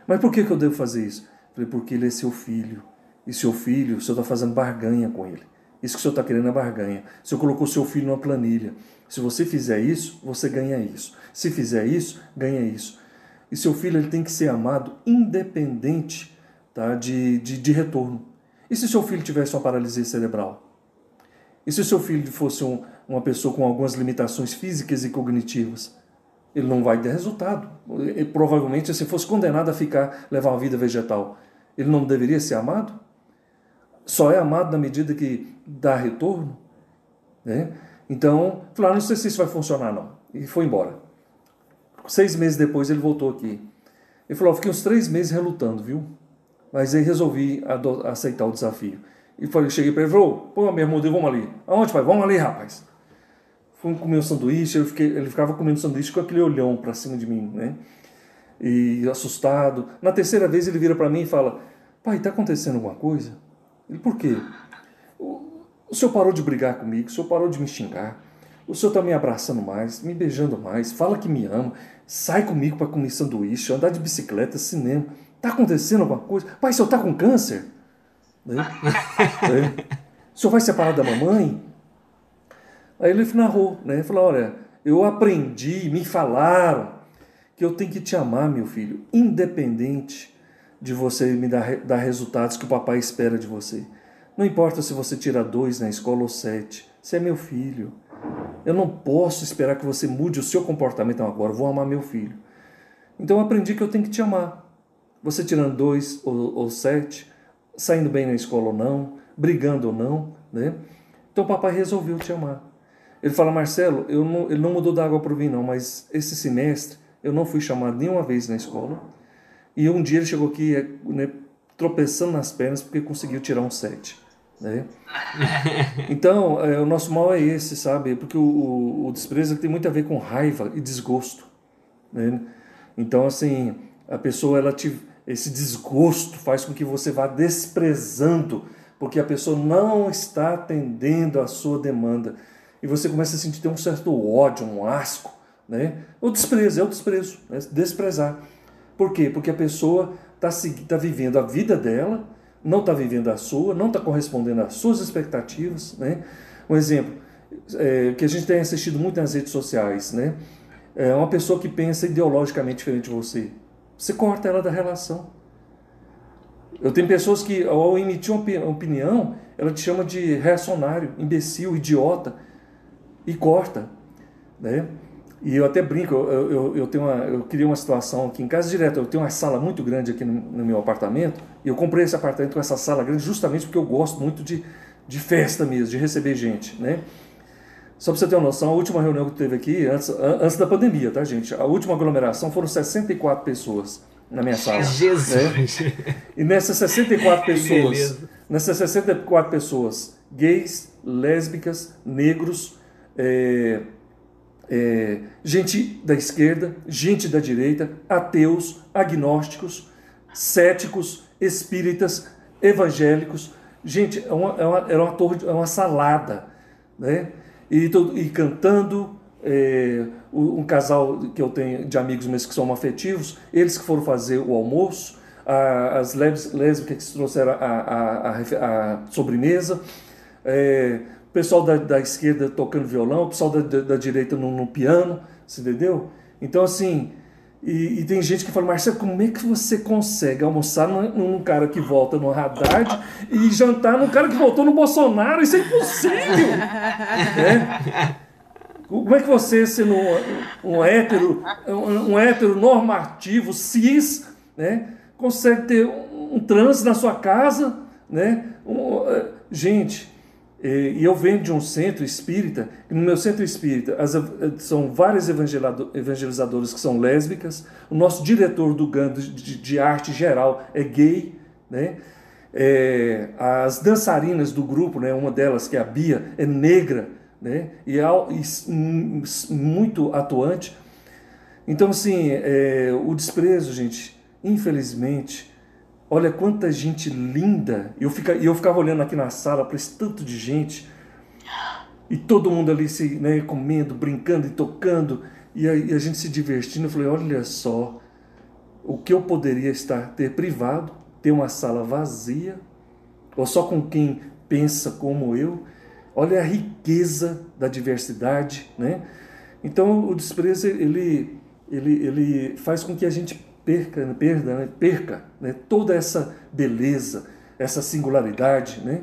Mas por que, que eu devo fazer isso? Eu falei, porque ele é seu filho. E seu filho, o senhor está fazendo barganha com ele. Isso que o senhor está querendo é barganha. O senhor colocou seu filho numa planilha. Se você fizer isso, você ganha isso. Se fizer isso, ganha isso. E seu filho ele tem que ser amado independente tá, de, de, de retorno. E se seu filho tivesse uma paralisia cerebral? E se seu filho fosse um, uma pessoa com algumas limitações físicas e cognitivas? Ele não vai ter resultado. Provavelmente, se fosse condenado a ficar, levar uma vida vegetal, ele não deveria ser amado? Só é amado na medida que dá retorno? Né? Então, falou, ah, não sei se isso vai funcionar não. E foi embora. Seis meses depois ele voltou aqui. Ele falou, fiquei uns três meses relutando, viu? Mas aí resolvi aceitar o desafio. E falei, cheguei para ele falou, pô, meu irmão, vamos ali. Aonde, pai? Vamos ali, rapaz. Fui comer um sanduíche, fiquei, ele ficava comendo sanduíche com aquele olhão para cima de mim, né? E assustado. Na terceira vez ele vira para mim e fala, pai, tá acontecendo alguma coisa? Ele, por quê? O, o senhor parou de brigar comigo, o senhor parou de me xingar. O senhor está me abraçando mais, me beijando mais, fala que me ama, sai comigo para comer sanduíche, andar de bicicleta, cinema. Está acontecendo alguma coisa? Pai, o senhor está com câncer? Né? é. O senhor vai separar da mamãe? Aí ele narrou, né? Ele falou: Olha, eu aprendi, me falaram que eu tenho que te amar, meu filho, independente de você me dar, dar resultados que o papai espera de você. Não importa se você tira dois na escola ou sete, você é meu filho. Eu não posso esperar que você mude o seu comportamento agora, eu vou amar meu filho. Então eu aprendi que eu tenho que te amar. Você tirando dois ou, ou sete, saindo bem na escola ou não, brigando ou não, né? Então o papai resolveu te amar. Ele fala, Marcelo, eu não, ele não mudou da água para o vinho não, mas esse semestre eu não fui chamado nenhuma vez na escola. E um dia ele chegou aqui né, tropeçando nas pernas porque conseguiu tirar um sete. Né? Então, é, o nosso mal é esse, sabe? Porque o, o, o desprezo tem muito a ver com raiva e desgosto. Né? Então, assim, a pessoa ela te, esse desgosto faz com que você vá desprezando, porque a pessoa não está atendendo à sua demanda. E você começa a sentir um certo ódio, um asco, né? O desprezo, é o desprezo, né? desprezar. Por quê? Porque a pessoa está tá vivendo a vida dela, não está vivendo a sua, não está correspondendo às suas expectativas. Né? Um exemplo é, que a gente tem assistido muito nas redes sociais, né? É uma pessoa que pensa ideologicamente diferente de você. Você corta ela da relação. Eu tenho pessoas que, ao emitir uma opinião, ela te chama de reacionário, imbecil, idiota, e corta. Né? E eu até brinco, eu, eu, eu, tenho uma, eu queria uma situação aqui em casa direto, eu tenho uma sala muito grande aqui no, no, meu apartamento, e eu comprei esse apartamento com essa sala grande justamente porque eu gosto muito de, de festa mesmo, de receber gente, né? Só para você ter uma noção, a última reunião que teve aqui, antes, antes da pandemia, tá, gente? A última aglomeração foram 64 pessoas na minha sala. Jesus! Né? E nessas 64 pessoas, nessas 64 pessoas, gays, lésbicas, negros, é, é, gente da esquerda, gente da direita, ateus, agnósticos, céticos, espíritas, evangélicos. Gente, é uma, é uma, é uma, torre, é uma salada, né? e, e cantando. É, um casal que eu tenho de amigos meus que são afetivos, eles que foram fazer o almoço, a, as lésbicas que trouxeram a, a, a, sobremesa, é, pessoal da, da, esquerda tocando violão, o pessoal da, da, da direita no, no, piano, você entendeu? Então, assim, e, e, tem gente que fala, Marcelo, como é que você consegue almoçar num, num cara que volta no Haddad e jantar num cara que voltou no Bolsonaro? Isso é impossível! é? Como é que você, sendo um, um hétero, um, um hétero normativo, cis, né, consegue ter um, um trans na sua casa? Né? Um, eh, gente, e eu venho de um centro espírita, e no meu centro espírita as, são várias evangelizadoras que são lésbicas, o nosso diretor do GAN de, de arte geral é gay, né? É, as dançarinas do grupo, né, uma delas, que é a Bia, é negra, né, e, é, muito atuante. Então, assim, é, o desprezo, gente, infelizmente, Olha quanta gente linda. Eu, fica, eu ficava olhando aqui na sala para esse tanto de gente. E todo mundo ali se né, comendo, brincando e tocando. E a, e a gente se divertindo. Eu falei, olha só, o que eu poderia estar ter privado, ter uma sala vazia, ou só com quem pensa como eu. Olha a riqueza da diversidade, né? Então o desprezo ele, ele, ele faz com que a gente perca, perda, né? perca né? toda essa beleza, essa singularidade, né?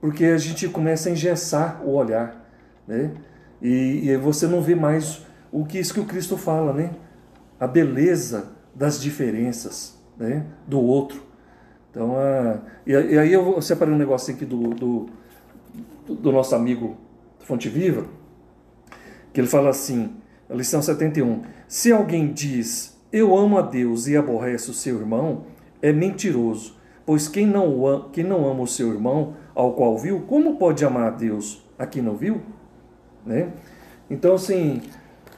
Porque a gente começa a engessar o olhar, né? E, e você não vê mais o que isso que o Cristo fala, né? A beleza das diferenças, né? Do outro. Então, a, e, aí eu separei um negocinho aqui do, do, do nosso amigo Fonte Viva, que ele fala assim, a lição 71, se alguém diz, eu amo a Deus e aborrece o seu irmão, é mentiroso, pois quem não, quem não ama o seu irmão, ao qual viu, como pode amar a Deus a quem não viu? Né? Então, assim,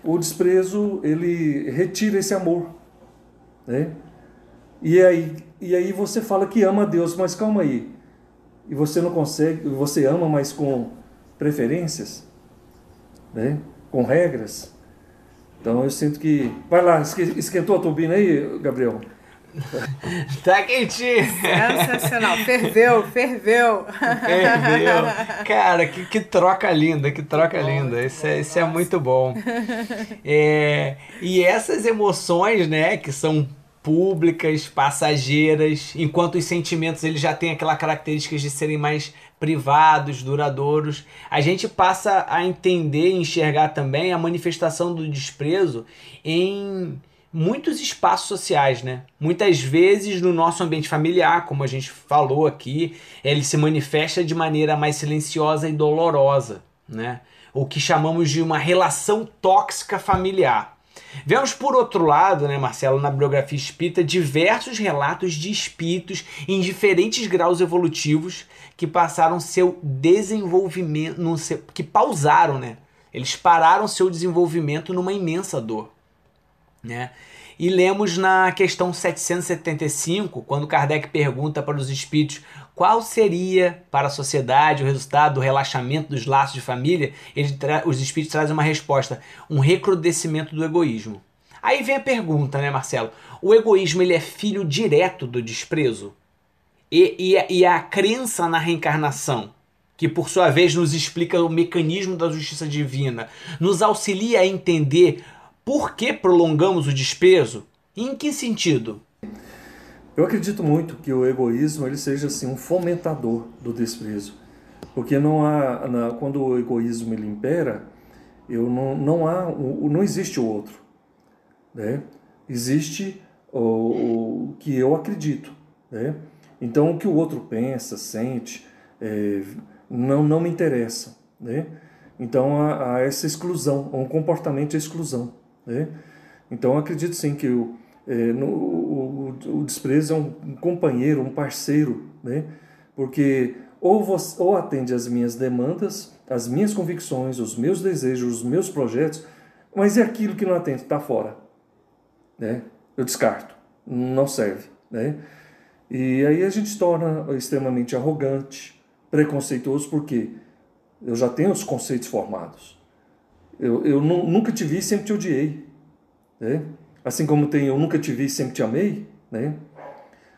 o desprezo, ele retira esse amor. Né? E, aí, e aí você fala que ama a Deus, mas calma aí. E você não consegue, você ama, mas com preferências, né? com regras. Então eu sinto que. Vai lá, esquentou a turbina aí, Gabriel? tá quentinho. Sensacional. Ferveu, ferveu. Ferveu. Cara, que, que troca linda, que troca linda. Isso é, isso é muito bom. É, e essas emoções, né, que são públicas, passageiras, enquanto os sentimentos eles já têm aquela característica de serem mais privados, duradouros, a gente passa a entender e enxergar também a manifestação do desprezo em muitos espaços sociais, né? Muitas vezes no nosso ambiente familiar, como a gente falou aqui, ele se manifesta de maneira mais silenciosa e dolorosa, né? O que chamamos de uma relação tóxica familiar. Vemos por outro lado, né, Marcelo, na bibliografia espírita, diversos relatos de espíritos em diferentes graus evolutivos que passaram seu desenvolvimento, seu, que pausaram, né? Eles pararam seu desenvolvimento numa imensa dor. Né? E lemos na questão 775, quando Kardec pergunta para os espíritos qual seria para a sociedade o resultado do relaxamento dos laços de família, os espíritos trazem uma resposta: um recrudescimento do egoísmo. Aí vem a pergunta, né, Marcelo? O egoísmo ele é filho direto do desprezo? E, e, e a crença na reencarnação, que por sua vez nos explica o mecanismo da justiça divina, nos auxilia a entender por que prolongamos o desprezo? E em que sentido? Eu acredito muito que o egoísmo ele seja assim um fomentador do desprezo, porque não há na, quando o egoísmo ele impera, eu não, não há não existe o outro, né? Existe o, o que eu acredito, né? Então o que o outro pensa, sente, é, não não me interessa, né? Então há, há essa exclusão, um comportamento de exclusão. Né? Então, acredito sim que o, é, no, o, o, desprezo é um companheiro, um parceiro, né? porque ou, você, ou atende às minhas demandas, às minhas convicções, os meus desejos, os meus projetos, mas é aquilo que não atende, está fora. Né? Eu descarto, não serve. Né? E aí a gente se torna extremamente arrogante, preconceituoso, porque eu já tenho os conceitos formados. Eu, eu nunca te vi e sempre te odiei. Né? Assim como tem eu nunca te vi e sempre te amei. Né?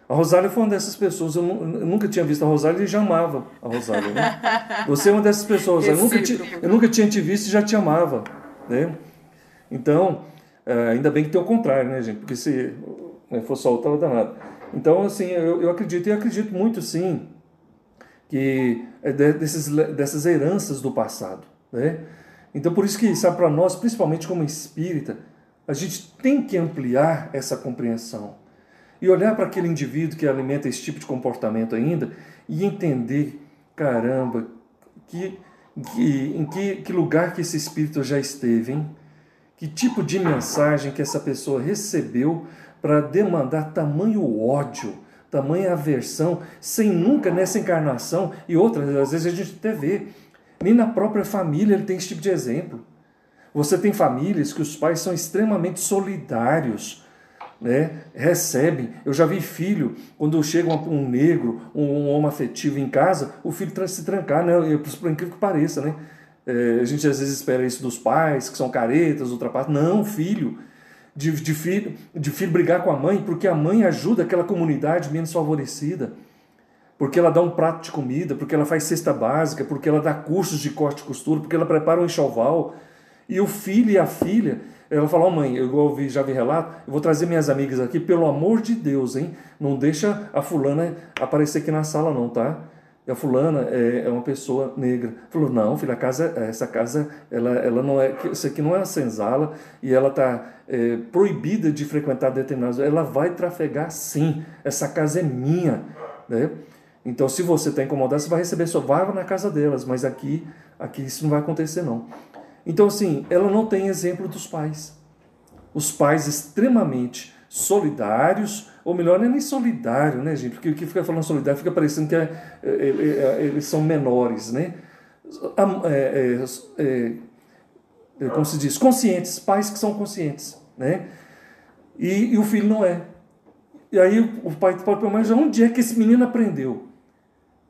A Rosália foi uma dessas pessoas. Eu, eu nunca tinha visto a Rosália e já amava a Rosália. Né? Você é uma dessas pessoas. Eu nunca, te, eu nunca tinha te visto e já te amava. Né? Então, é, ainda bem que tem o contrário, né, gente? Porque se né, for só o tava danado. Então, assim, eu, eu acredito e acredito muito, sim, que é desses, dessas heranças do passado, né? Então, por isso que, sabe, para nós, principalmente como espírita, a gente tem que ampliar essa compreensão e olhar para aquele indivíduo que alimenta esse tipo de comportamento ainda e entender, caramba, que, que, em que, que lugar que esse espírito já esteve, hein? Que tipo de mensagem que essa pessoa recebeu para demandar tamanho ódio, tamanha aversão, sem nunca nessa encarnação e outras, às vezes a gente até vê nem na própria família ele tem esse tipo de exemplo. Você tem famílias que os pais são extremamente solidários, né? recebem. Eu já vi filho, quando chega um, negro, um, homem afetivo em casa, o filho se trancar, né? por incrível que pareça. Né? É, a gente às vezes espera isso dos pais, que são caretas, ultrapassados. Não, filho. De, de, filho. de filho brigar com a mãe, porque a mãe ajuda aquela comunidade menos favorecida. porque ela dá um prato de comida, porque ela faz cesta básica, porque ela dá cursos de corte e costura, porque ela prepara um enxoval. E o filho e a filha, ela fala, oh, mãe, eu ouvi, já vi relato, eu vou trazer minhas amigas aqui, pelo amor de Deus, hein? Não deixa a fulana aparecer aqui na sala não, tá? A fulana é, é uma pessoa negra. Falou, não, filha, a casa, essa casa, ela, ela não é, isso aqui não é a senzala e ela está é, proibida de frequentar determinados. Ela vai trafegar sim. Essa casa é minha, né? Então, se você está incomodado, você vai receber sua vaga na casa delas, mas aqui, aqui isso não vai acontecer não. Então, assim, ela não tem exemplo dos pais. Os pais extremamente solidários, ou melhor, não é nem solidário, né, gente? Porque o que fica falando solidário fica parecendo que é, é, é, é eles são menores, né? É, é, como se diz? Conscientes, pais que são conscientes, né? E, e o filho não é. E aí o pai pode perguntar, mas onde é que esse menino aprendeu?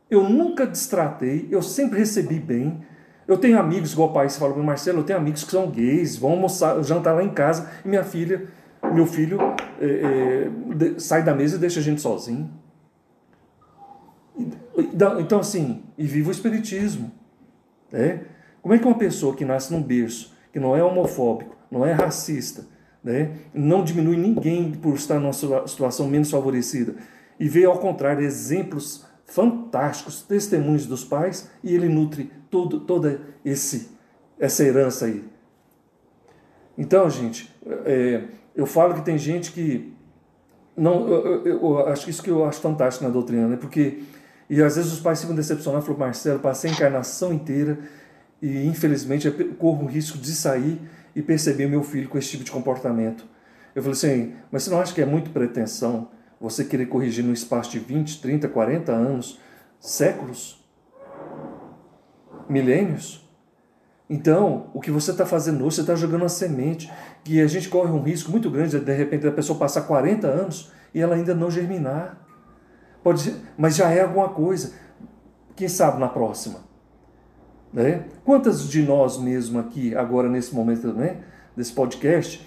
Eu nunca destratei, eu sempre recebi bem. Eu tenho amigos, igual o pai fala para Marcelo, eu tenho amigos que são gays, vão almoçar, jantar lá em casa, e minha filha, meu filho é, é, sai da mesa e deixa a gente sozinho. Então, assim, e viva o Espiritismo. Né? Como é que uma pessoa que nasce num berço, que não é homofóbico, não é racista, né? não diminui ninguém por estar numa situação menos favorecida, e vê, ao contrário, exemplos fantásticos, testemunhos dos pais, e ele nutre todo, toda esse, essa herança aí. Então, gente, é, eu falo que tem gente que. não eu, eu, eu, acho isso que eu acho fantástico na doutrina, né? Porque. E às vezes os pais ficam decepcionados, falam, Marcelo, passei a encarnação inteira e infelizmente eu corro o risco de sair e perceber meu filho com esse tipo de comportamento. Eu falei assim, mas você não acha que é muito pretensão você querer corrigir no espaço de 20, 30, 40 anos, séculos, milênios. Então, o que você está fazendo hoje, você está jogando uma semente, que a gente corre um risco muito grande de, de repente, a pessoa passar 40 anos e ela ainda não germinar. Pode, mas já é alguma coisa. Quem sabe na próxima? Né? Quantas de nós mesmo aqui, agora nesse momento né, desse podcast,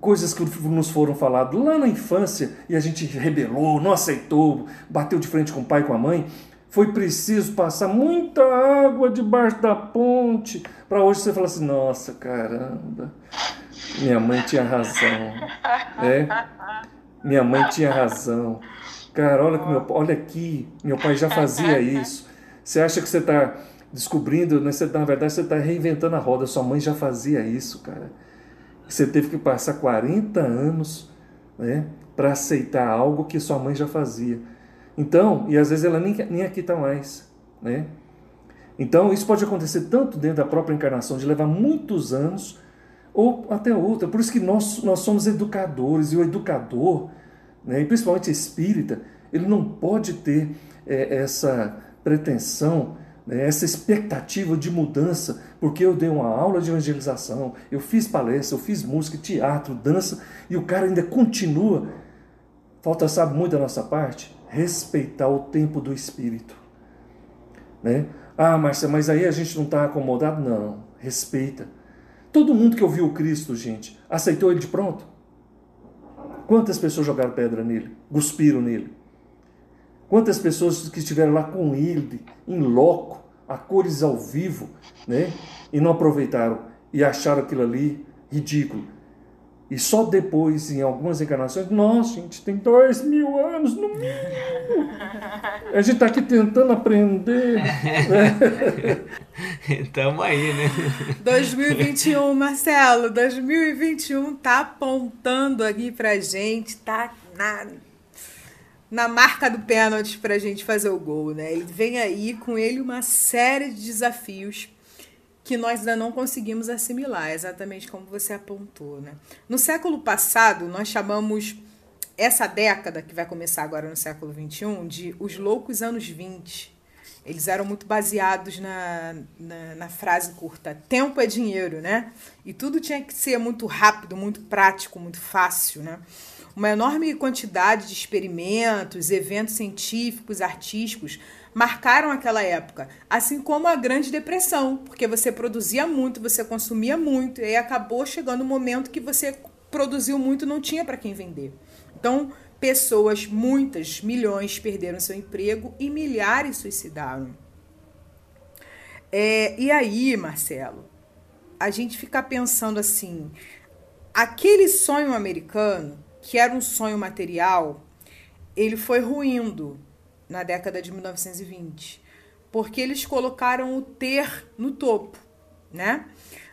coisas que nos foram faladas lá na infância e a gente rebelou, não aceitou, bateu de frente com o pai e com a mãe. Foi preciso passar muita água debaixo da ponte para hoje você falar assim: nossa, caramba, minha mãe tinha razão. É? Minha mãe tinha razão. Cara, olha, meu, olha aqui, meu pai já fazia isso. Você acha que você está descobrindo, né? você, na verdade você está reinventando a roda. Sua mãe já fazia isso, cara. Você teve que passar 40 anos né, para aceitar algo que sua mãe já fazia. Então, e às vezes ela nem, nem aqui está mais. Né? Então, isso pode acontecer tanto dentro da própria encarnação, de levar muitos anos, ou até outra. Por isso que nós, nós somos educadores, e o educador, né, e principalmente espírita, ele não pode ter é, essa pretensão né, essa expectativa de mudança, porque eu dei uma aula de evangelização, eu fiz palestra, eu fiz música, teatro, dança, e o cara ainda continua. Falta, sabe, muito da nossa parte? Respeitar o tempo do Espírito. Né? Ah, Márcia, mas aí a gente não está acomodado? Não, respeita. Todo mundo que ouviu Cristo, gente, aceitou ele de pronto? Quantas pessoas jogaram pedra nele, cuspiram nele? Quantas pessoas que estiveram lá com ele, em loco, a cores ao vivo, né? E não aproveitaram e acharam aquilo ali ridículo. E só depois, em algumas encarnações, nossa, gente, tem dois mil anos no mínimo. A gente está aqui tentando aprender. Estamos aí, né? 2021, Marcelo, 2021 tá apontando aqui pra gente, tá na na marca do pênalti para a gente fazer o gol, né? Ele vem aí com ele uma série de desafios que nós ainda não conseguimos assimilar, exatamente como você apontou, né? No século passado, nós chamamos essa década, que vai começar agora no século XXI, de os loucos anos 20. Eles eram muito baseados na, na, na, frase curta: tempo é dinheiro, né? E tudo tinha que ser muito rápido, muito prático, muito fácil, né? Uma enorme quantidade de experimentos, eventos científicos, artísticos marcaram aquela época, assim como a Grande Depressão, porque você produzia muito, você consumia muito, e aí acabou chegando o um momento que você produziu muito não tinha para quem vender. Então, pessoas, muitas, milhões, perderam seu emprego e milhares suicidaram. É, e aí, Marcelo, a gente fica pensando assim: aquele sonho americano, que era um sonho material, ele foi ruindo na década de 1920, porque eles colocaram o ter no topo, né?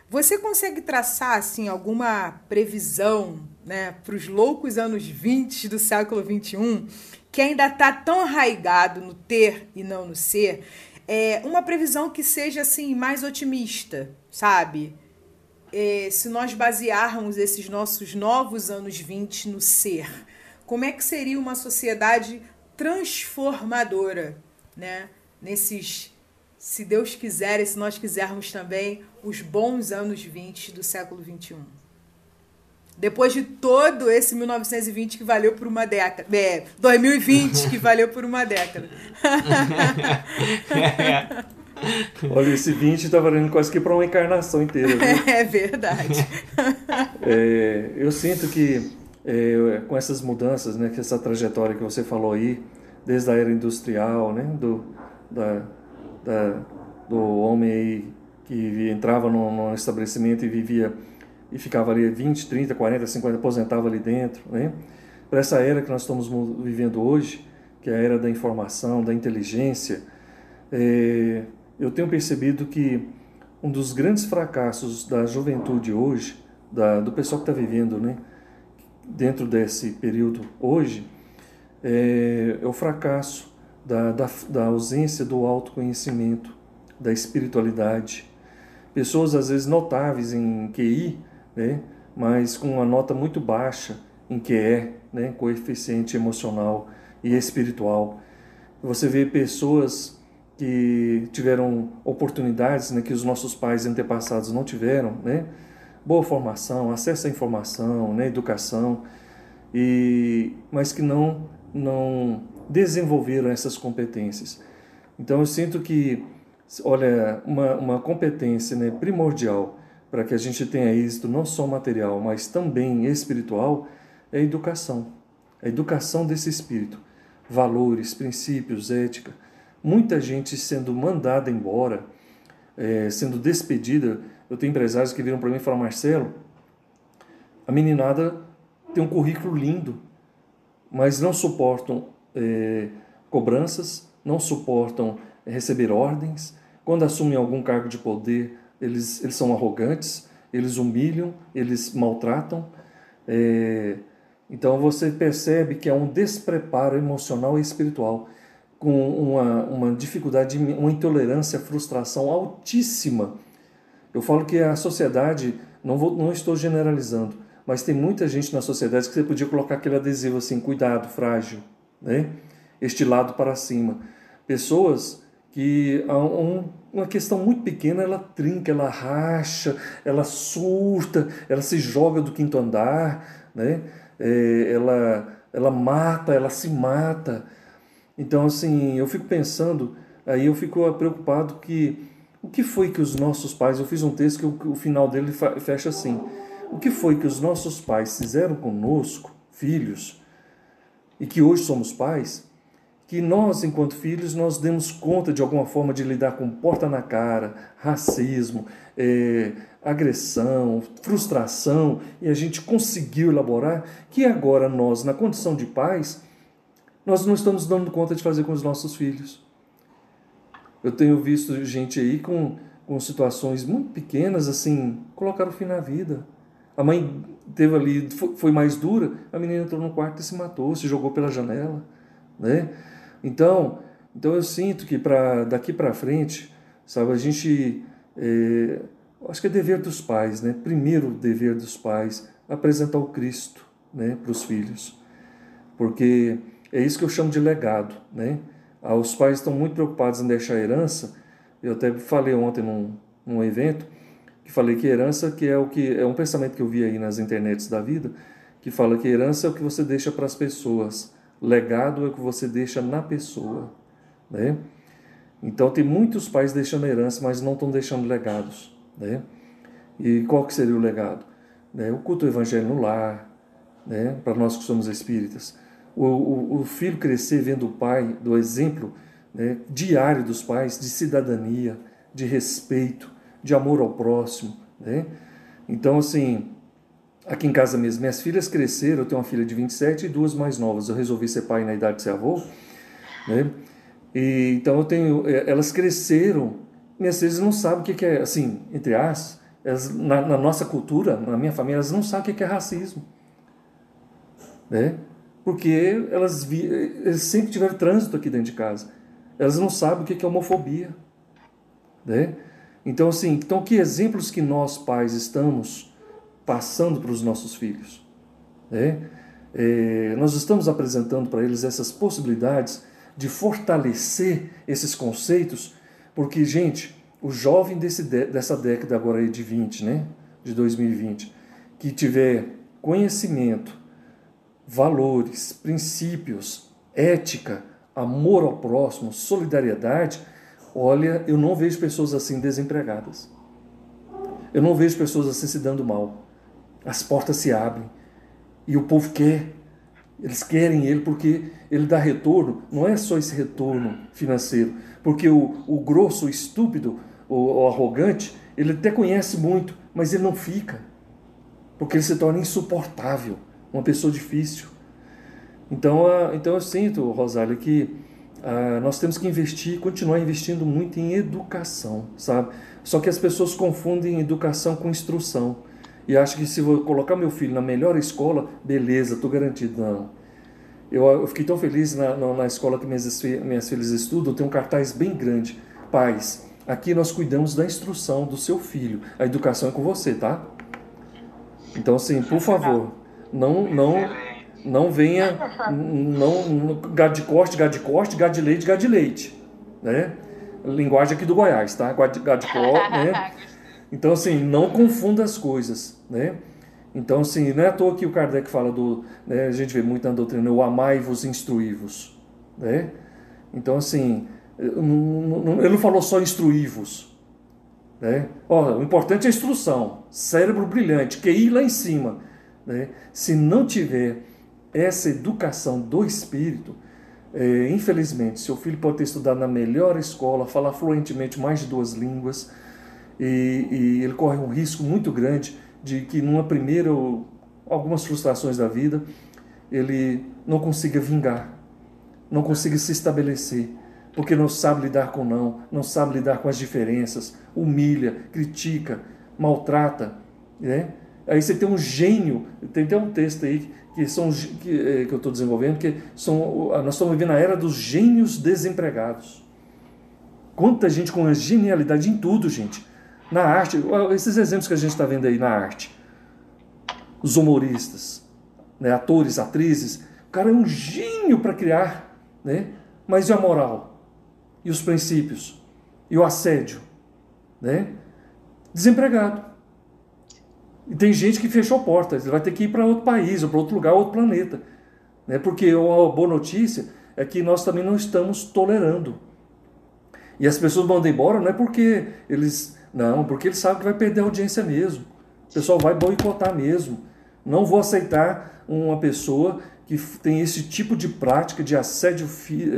Você consegue traçar assim alguma previsão, né, para os loucos anos 20 do século 21, que ainda está tão arraigado no ter e não no ser? É uma previsão que seja assim mais otimista, sabe? É, se nós basearmos esses nossos novos anos 20 no ser, como é que seria uma sociedade transformadora, né? Nesses se Deus quiser e se nós quisermos também, os bons anos 20 do século 21. Depois de todo esse 1920 que valeu por uma década. É, 2020 que valeu por uma década. Olha, esse 20 está valendo quase que para uma encarnação inteira. Viu? É verdade. É, eu sinto que é, com essas mudanças, né, que essa trajetória que você falou aí, desde a era industrial, né, do, da, da, do homem aí que entrava num, estabelecimento e vivia e ficava ali 20, 30, 40, 50, aposentava ali dentro, né? Para essa era que nós estamos vivendo hoje, que é a era da informação, da inteligência, é, eu tenho percebido que um dos grandes fracassos da juventude hoje, da, do pessoal que está vivendo, né, dentro desse período hoje, é, é o fracasso da, da, da ausência do autoconhecimento, da espiritualidade. Pessoas às vezes notáveis em QI, né, mas com uma nota muito baixa em QE, né, coeficiente emocional e espiritual. Você vê pessoas que tiveram oportunidades né, que os nossos pais antepassados não tiveram, né? Boa formação, acesso à informação, né, educação, e mas que não não desenvolveram essas competências. Então eu sinto que, olha, uma, uma competência né, primordial para que a gente tenha êxito não só material, mas também espiritual, é a educação. A educação desse espírito. Valores, princípios, ética. Muita gente sendo mandada embora, é, sendo despedida. Eu tenho empresários que viram para mim e falaram, Marcelo, a meninada tem um currículo lindo, mas não suportam é, cobranças, não suportam receber ordens. Quando assumem algum cargo de poder, eles, eles são arrogantes, eles humilham, eles maltratam. É, então você percebe que há um despreparo emocional e espiritual, com uma, uma dificuldade, uma intolerância, frustração altíssima. Eu falo que a sociedade, não, vou, não estou generalizando, mas tem muita gente na sociedade que você podia colocar aquele adesivo assim, cuidado, frágil, né? este lado para cima. Pessoas que um, uma questão muito pequena ela trinca, ela racha, ela surta, ela se joga do quinto andar, né? É, ela, ela mata, ela se mata. Então, assim, eu fico pensando, aí eu fico preocupado que o que foi que os nossos pais, eu fiz um texto que o, o final dele fecha assim, o que foi que os nossos pais fizeram conosco, filhos, e que hoje somos pais, que nós, enquanto filhos, nós demos conta de alguma forma de lidar com porta na cara, racismo, é, agressão, frustração, e a gente conseguiu elaborar, que agora nós, na condição de pais, nós não estamos dando conta de fazer com os nossos filhos. Eu tenho visto gente aí com, com situações muito pequenas, assim, colocar o fim na vida. A mãe teve ali, foi mais dura, a menina entrou no quarto e se matou, se jogou pela janela, né? Então, então eu sinto que para daqui para frente, sabe, a gente, é, acho que é dever dos pais, né? Primeiro dever dos pais apresentar o Cristo, né, para os filhos, porque é isso que eu chamo de legado, né? Ah, os pais estão muito preocupados em deixar herança. Eu até falei ontem num, num evento que falei que herança que é o que é um pensamento que eu vi aí nas internets da vida, que fala que herança é o que você deixa para as pessoas, legado é o que você deixa na pessoa, né? Então tem muitos pais deixando herança, mas não estão deixando legados, né? E qual que seria o legado? Né? O culto do evangelho no lar, né? Para nós que somos espíritas, O, o, o filho crescer vendo o pai, do exemplo né, diário dos pais, de cidadania, de respeito, de amor ao próximo. Né? Então, assim, aqui em casa mesmo, minhas filhas cresceram, eu tenho uma filha de 27 e duas mais novas. Eu resolvi ser pai na idade de ser avô. Né? E, então, eu tenho, é, elas cresceram, minhas filhas não sabem o que é, assim, entre aspas, elas, na, na, nossa cultura, na minha família, elas não sabem o que é racismo. Né? Porque elas, vi, sempre tiveram trânsito aqui dentro de casa. Elas não sabem o que é homofobia. Né? Então, assim, então que exemplos que nós, pais, estamos passando para os nossos filhos? Né? É, nós estamos apresentando para eles essas possibilidades de fortalecer esses conceitos, porque, gente, o jovem desse, dessa década agora aí de 20, né, de 2020, que tiver conhecimento, valores, princípios, ética, amor ao próximo, solidariedade, olha, eu não vejo pessoas assim desempregadas. Eu não vejo pessoas assim se dando mal. As portas se abrem e o povo quer. Eles querem ele porque ele dá retorno. Não é só esse retorno financeiro, porque o, o grosso, o estúpido, o, o arrogante, ele até conhece muito, mas ele não fica, porque ele se torna insuportável, uma pessoa difícil. Então, então eu sinto, Rosália, que ah, nós temos que investir, continuar investindo muito em educação, sabe? Só que as pessoas confundem educação com instrução. E acham que se eu colocar meu filho na melhor escola, beleza, estou garantido. Não. Eu, eu, fiquei tão feliz na, na, na escola que minhas, minhas filhas estudam, tem um cartaz bem grande. Pais, aqui nós cuidamos da instrução do seu filho. A educação é com você, tá? Então, assim, por favor, não, não, não venha, não, gado de corte, gado de corte, gado de leite, gado de leite, né? Linguagem aqui do Goiás, tá? Gado de, gado de corte, né? Então, assim, não confunda as coisas, né? Então, assim, não é à toa que o Kardec fala do, né, a gente vê muito na doutrina, o amai-vos, instruí-vos, né? Então, assim, ele não falou só instruí-vos, né? Ó, o importante é a instrução, cérebro brilhante, QI lá em cima, né? Se não tiver essa educação do espírito, é, infelizmente, seu filho pode ter estudado na melhor escola, falar fluentemente mais de duas línguas, e, e ele corre um risco muito grande de que numa primeira ou algumas frustrações da vida, ele não consiga vingar, não consiga se estabelecer, porque não sabe lidar com não, não sabe lidar com as diferenças, humilha, critica, maltrata, né? Aí você tem um gênio, tem até um texto aí que, são, que, é, que eu estou desenvolvendo, que são, nós estamos vivendo a era dos gênios desempregados. Quanta gente com genialidade em tudo, gente. Na arte, esses exemplos que a gente está vendo aí na arte. Os humoristas, né, atores, atrizes. O cara é um gênio para criar, né? mas e a moral? E os princípios? E o assédio? Né? Desempregado. E tem gente que fechou portas, vai ter que ir para outro país, ou para outro lugar, outro planeta. Né? Porque a boa notícia é que nós também não estamos tolerando. E as pessoas mandam embora não é porque eles. Não, porque eles sabem que vai perder a audiência mesmo. O pessoal vai boicotar mesmo. Não vou aceitar uma pessoa que tem esse tipo de prática de assédio,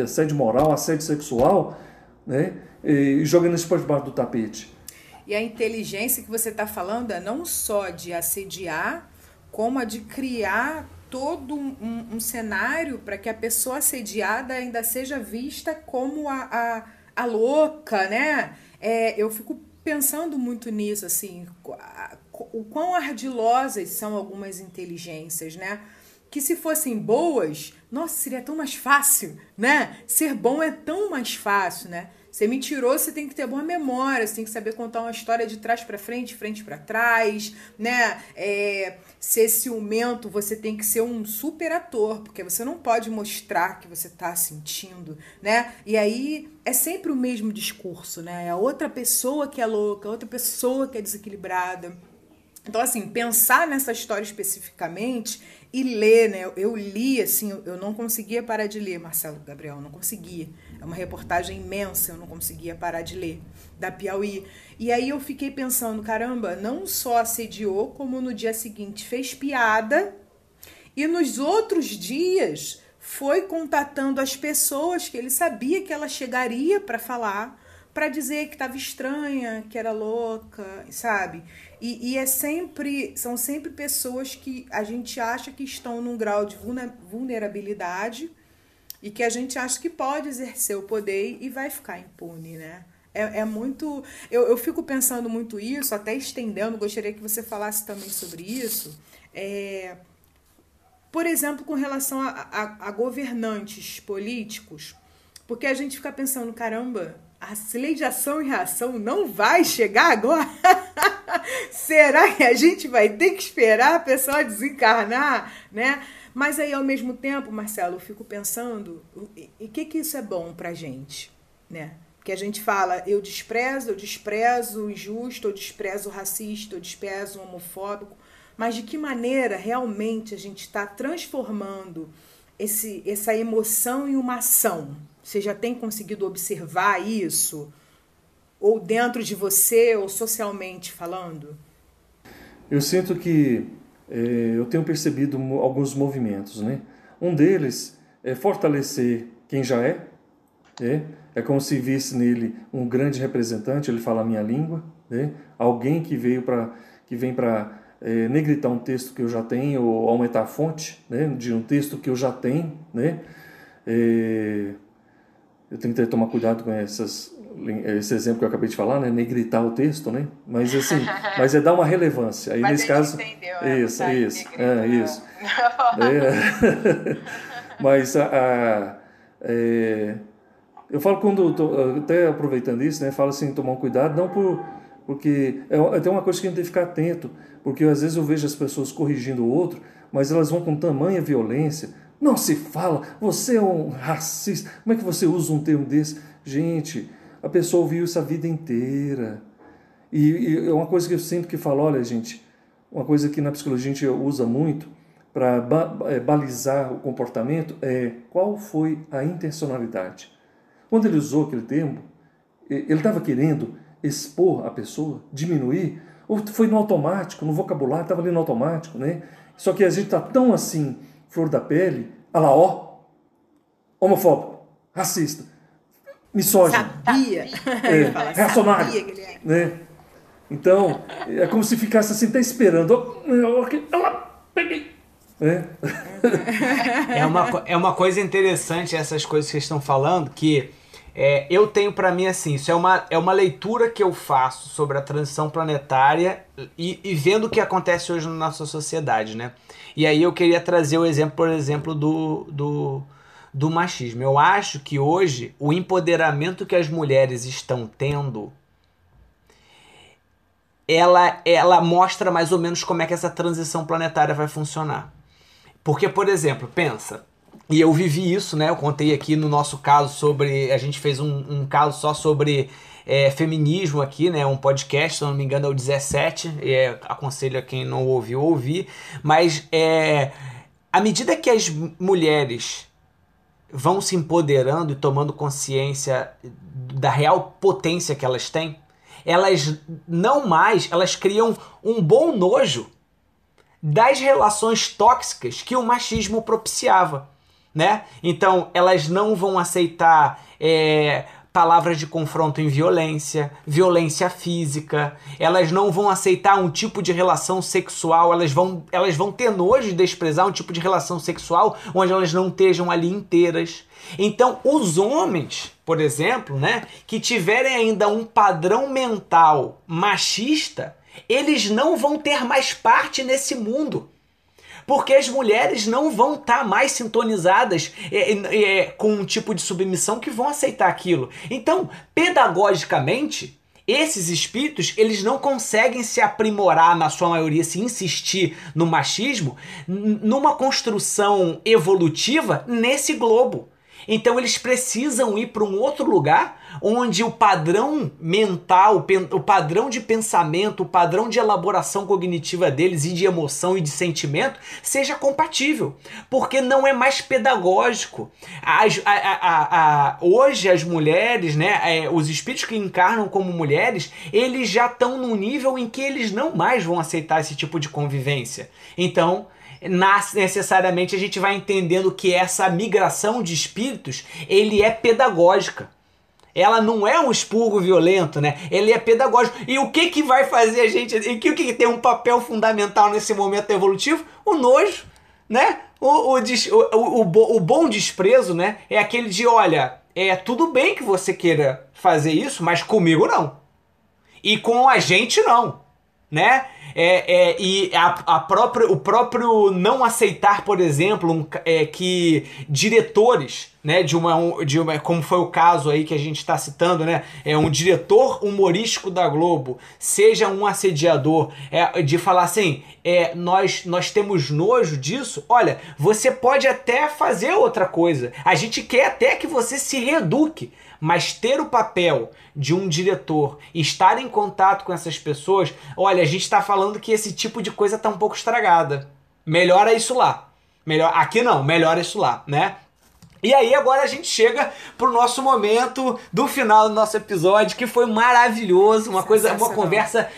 assédio moral, assédio sexual, né? E jogando isso para debaixo do tapete. E a inteligência que você está falando é não só de assediar, como a de criar todo um, um, cenário para que a pessoa assediada ainda seja vista como a, a, a louca, né? É, eu fico pensando muito nisso, assim, o quão ardilosas são algumas inteligências, né? Que se fossem boas, nossa, seria tão mais fácil, né? Ser bom é tão mais fácil, né? Ser mentiroso, você tem que ter boa memória, você tem que saber contar uma história de trás para frente, frente para trás, né? É, ser ciumento, você tem que ser um super ator, porque você não pode mostrar que você tá sentindo, né? E aí é sempre o mesmo discurso, né? É outra pessoa que é louca, outra pessoa que é desequilibrada. Então, assim, pensar nessa história especificamente e ler, né? Eu li, assim, eu não conseguia parar de ler, Marcelo Gabriel, não conseguia. É uma reportagem imensa, eu não conseguia parar de ler, da Piauí. E aí eu fiquei pensando, caramba, não só assediou, como no dia seguinte fez piada, e nos outros dias foi contatando as pessoas que ele sabia que ela chegaria para falar, para dizer que estava estranha, que era louca, sabe? E, e, é sempre, são sempre pessoas que a gente acha que estão num grau de vulnerabilidade e que a gente acha que pode exercer o poder e vai ficar impune, né? É, é muito. Eu, eu fico pensando muito isso, até estendendo, gostaria que você falasse também sobre isso. É, por exemplo, com relação a, a, a governantes políticos, porque a gente fica pensando, caramba, a lei de ação e reação não vai chegar agora? Será que a gente vai ter que esperar a pessoa desencarnar, né? Mas aí, ao mesmo tempo, Marcelo, eu fico pensando, e que que isso é bom pra gente, né? Porque a gente fala, eu desprezo, eu desprezo o injusto, eu desprezo o racista, eu desprezo o homofóbico mas de que maneira realmente a gente está transformando esse, essa emoção em uma ação? Você já tem conseguido observar isso? Ou dentro de você, ou socialmente falando? Eu sinto que é, eu tenho percebido alguns movimentos, né? Um deles é fortalecer quem já é, é, é como se visse nele um grande representante, ele fala a minha língua, né? alguém que veio para que vem para é, negritar um texto que eu já tenho ou aumentar a fonte né, de um texto que eu já tenho. Né? É, eu tenho que tomar cuidado com essas, esse exemplo que eu acabei de falar, né? negritar o texto, né? mas assim, mas é dar uma relevância. Aí mas nesse caso, entendeu, é, isso, isso, é, isso. é, mas a, a é, eu falo quando tô, até aproveitando isso, né? Falo assim, tomar um cuidado, não por porque é, é até uma coisa que a gente tem que ficar atento, porque às vezes eu vejo as pessoas corrigindo o outro, mas elas vão com tamanha violência. Não se fala, você é um racista. Como é que você usa um termo desse? Gente, a pessoa ouviu isso a vida inteira. E, é uma coisa que eu sempre que falo, olha, gente, uma coisa que na psicologia a gente usa muito para ba é, balizar o comportamento é qual foi a intencionalidade. Quando ele usou aquele termo, ele estava querendo expor a pessoa, diminuir, ou foi no automático, no vocabulário, estava ali no automático, né? Só que a gente está tão assim, flor da pele, a lá, ó, homofóbico, racista, misógino. Sabia! É, reacionário. É. Né? Então, é como se ficasse assim, até esperando. Ela, peguei. É. é, uma, é uma coisa interessante essas coisas que vocês estão falando, que é, eu tenho para mim assim, isso é uma, é uma leitura que eu faço sobre a transição planetária e, e, vendo o que acontece hoje na nossa sociedade, né? E aí eu queria trazer o exemplo, por exemplo, do, do, do machismo. Eu acho que hoje o empoderamento que as mulheres estão tendo ela, ela mostra mais ou menos como é que essa transição planetária vai funcionar. Porque, por exemplo, pensa, e eu vivi isso, né? Eu contei aqui no nosso caso sobre. A gente fez um, um caso só sobre é, feminismo aqui, né? Um podcast, se não me engano, é o 17. É, aconselho a quem não ouviu ouvir. Mas é, à medida que as mulheres vão se empoderando e tomando consciência da real potência que elas têm, elas não mais, elas criam um bom nojo das relações tóxicas que o machismo propiciava né? Então elas não vão aceitar é, palavras de confronto em violência, violência física, elas não vão aceitar um tipo de relação sexual, elas vão, elas vão ter nojo de desprezar um tipo de relação sexual onde elas não estejam ali inteiras. Então, os homens, por exemplo, né, que tiverem ainda um padrão mental machista, eles não vão ter mais parte nesse mundo porque as mulheres não vão estar tá mais sintonizadas é, é, com um tipo de submissão que vão aceitar aquilo. Então, pedagogicamente, esses espíritos eles não conseguem se aprimorar na sua maioria, se insistir no machismo, numa construção evolutiva nesse globo. Então eles precisam ir para um outro lugar onde o padrão mental, o padrão de pensamento, o padrão de elaboração cognitiva deles e de emoção e de sentimento seja compatível, porque não é mais pedagógico. As, a, a, a, hoje as mulheres, né, é, os espíritos que encarnam como mulheres, eles já estão num nível em que eles não mais vão aceitar esse tipo de convivência. Então necessariamente a gente vai entendendo que essa migração de espíritos ele é pedagógica. Ela não é um expurgo violento, né? Ele é pedagógico. E o que que vai fazer a gente. E o que, que tem um papel fundamental nesse momento evolutivo? O nojo, né? O, o, o, o, o bom desprezo, né? É aquele de: olha, é tudo bem que você queira fazer isso, mas comigo não. E com a gente não, né? É, é, e a, a própria, o próprio não aceitar, por exemplo, um, é, que diretores né, de uma, de uma, como foi o caso aí que a gente está citando, né, é um diretor humorístico da Globo, seja um assediador, é, de falar assim, é, nós, nós temos nojo disso, olha, você pode até fazer outra coisa, a gente quer até que você se reeduque, mas ter o papel de um diretor e estar em contato com essas pessoas, olha, a gente está falando que esse tipo de coisa está um pouco estragada. Melhora isso lá. Melhor, aqui não, melhora isso lá, né? E aí agora a gente chega pro nosso momento do final do nosso episódio, que foi maravilhoso, uma coisa, uma conversa.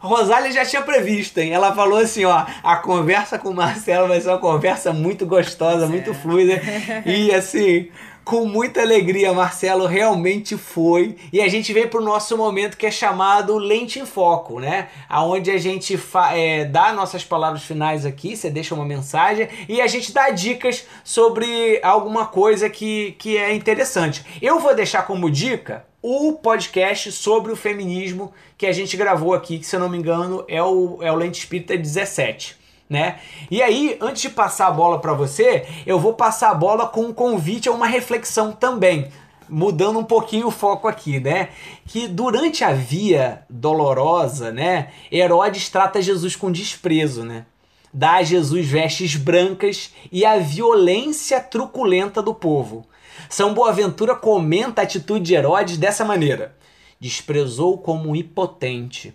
Rosália já tinha previsto, hein? Ela falou assim, ó, a conversa com o Marcelo vai ser uma conversa muito gostosa, muito fluida. E assim, com muita alegria, Marcelo realmente foi. E a gente vem para o nosso momento que é chamado Lente em Foco, né? Aonde a gente é, dá nossas palavras finais aqui, você deixa uma mensagem e a gente dá dicas sobre alguma coisa que, que é interessante. Eu vou deixar como dica o podcast sobre o feminismo que a gente gravou aqui, que se eu não me engano é o, é o Lente Espírita 17 né? E aí, antes de passar a bola para você, eu vou passar a bola com um convite a uma reflexão também, mudando um pouquinho o foco aqui, né? Que durante a via dolorosa, né, Herodes trata Jesus com desprezo, né? Dá a Jesus vestes brancas e a violência truculenta do povo. São Boaventura comenta a atitude de Herodes dessa maneira: desprezou como impotente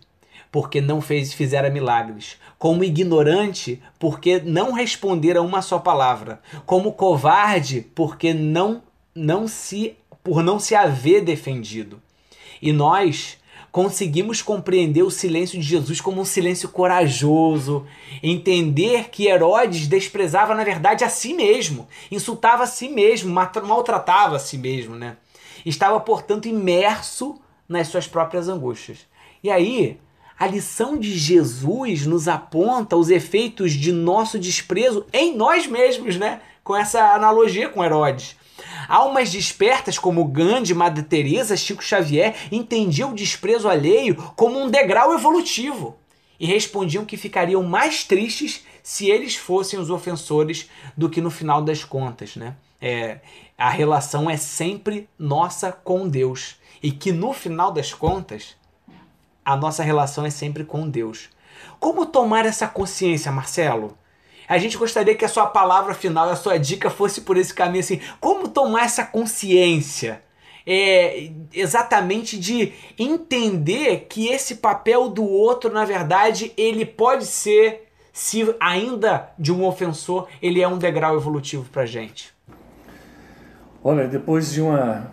porque não fez fizera milagres, como ignorante, porque não respondera uma só palavra, como covarde, porque não não se por não se haver defendido. E nós conseguimos compreender o silêncio de Jesus como um silêncio corajoso, entender que Herodes desprezava na verdade a si mesmo, insultava a si mesmo, maltratava a si mesmo, né? Estava, portanto, imerso nas suas próprias angústias. E aí, a lição de Jesus nos aponta os efeitos de nosso desprezo em nós mesmos, né? Com essa analogia com Herodes. Almas despertas como Gandhi, Madre Teresa, Chico Xavier entendiam o desprezo alheio como um degrau evolutivo e respondiam que ficariam mais tristes se eles fossem os ofensores do que no final das contas, né? É, a relação é sempre nossa com Deus e que no final das contas a nossa relação é sempre com Deus. Como tomar essa consciência, Marcelo? A gente gostaria que a sua palavra final, a sua dica fosse por esse caminho assim. Como tomar essa consciência? É, exatamente de entender que esse papel do outro, na verdade, ele pode ser, se ainda de um ofensor, ele é um degrau evolutivo pra gente. Olha, depois de uma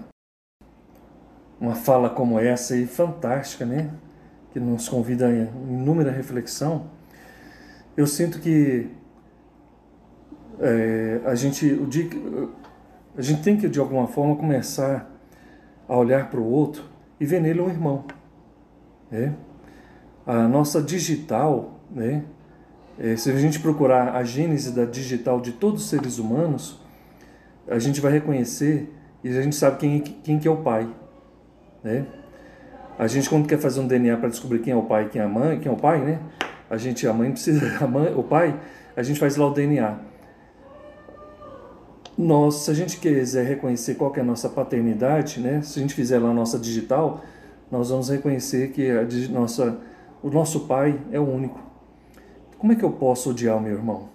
uma fala como essa aí, fantástica, né? Que nos convida a inúmera reflexão, eu sinto que é, a gente o dia, a gente tem que de alguma forma começar a olhar para o outro e ver nele um irmão, né? A nossa digital, né? É, se a gente procurar a gênese da digital de todos os seres humanos, a gente vai reconhecer e a gente sabe quem, quem que é o pai, né? A gente quando quer fazer um DNA para descobrir quem é o pai e quem é a mãe, quem é o pai, né? A gente, a mãe precisa, a mãe, o pai, a gente faz lá o DNA. Nós, se a gente quiser reconhecer qual é a nossa paternidade, né? Se a gente fizer lá a nossa digital, nós vamos reconhecer que a nossa, o nosso pai é o único. Como é que eu posso odiar o meu irmão?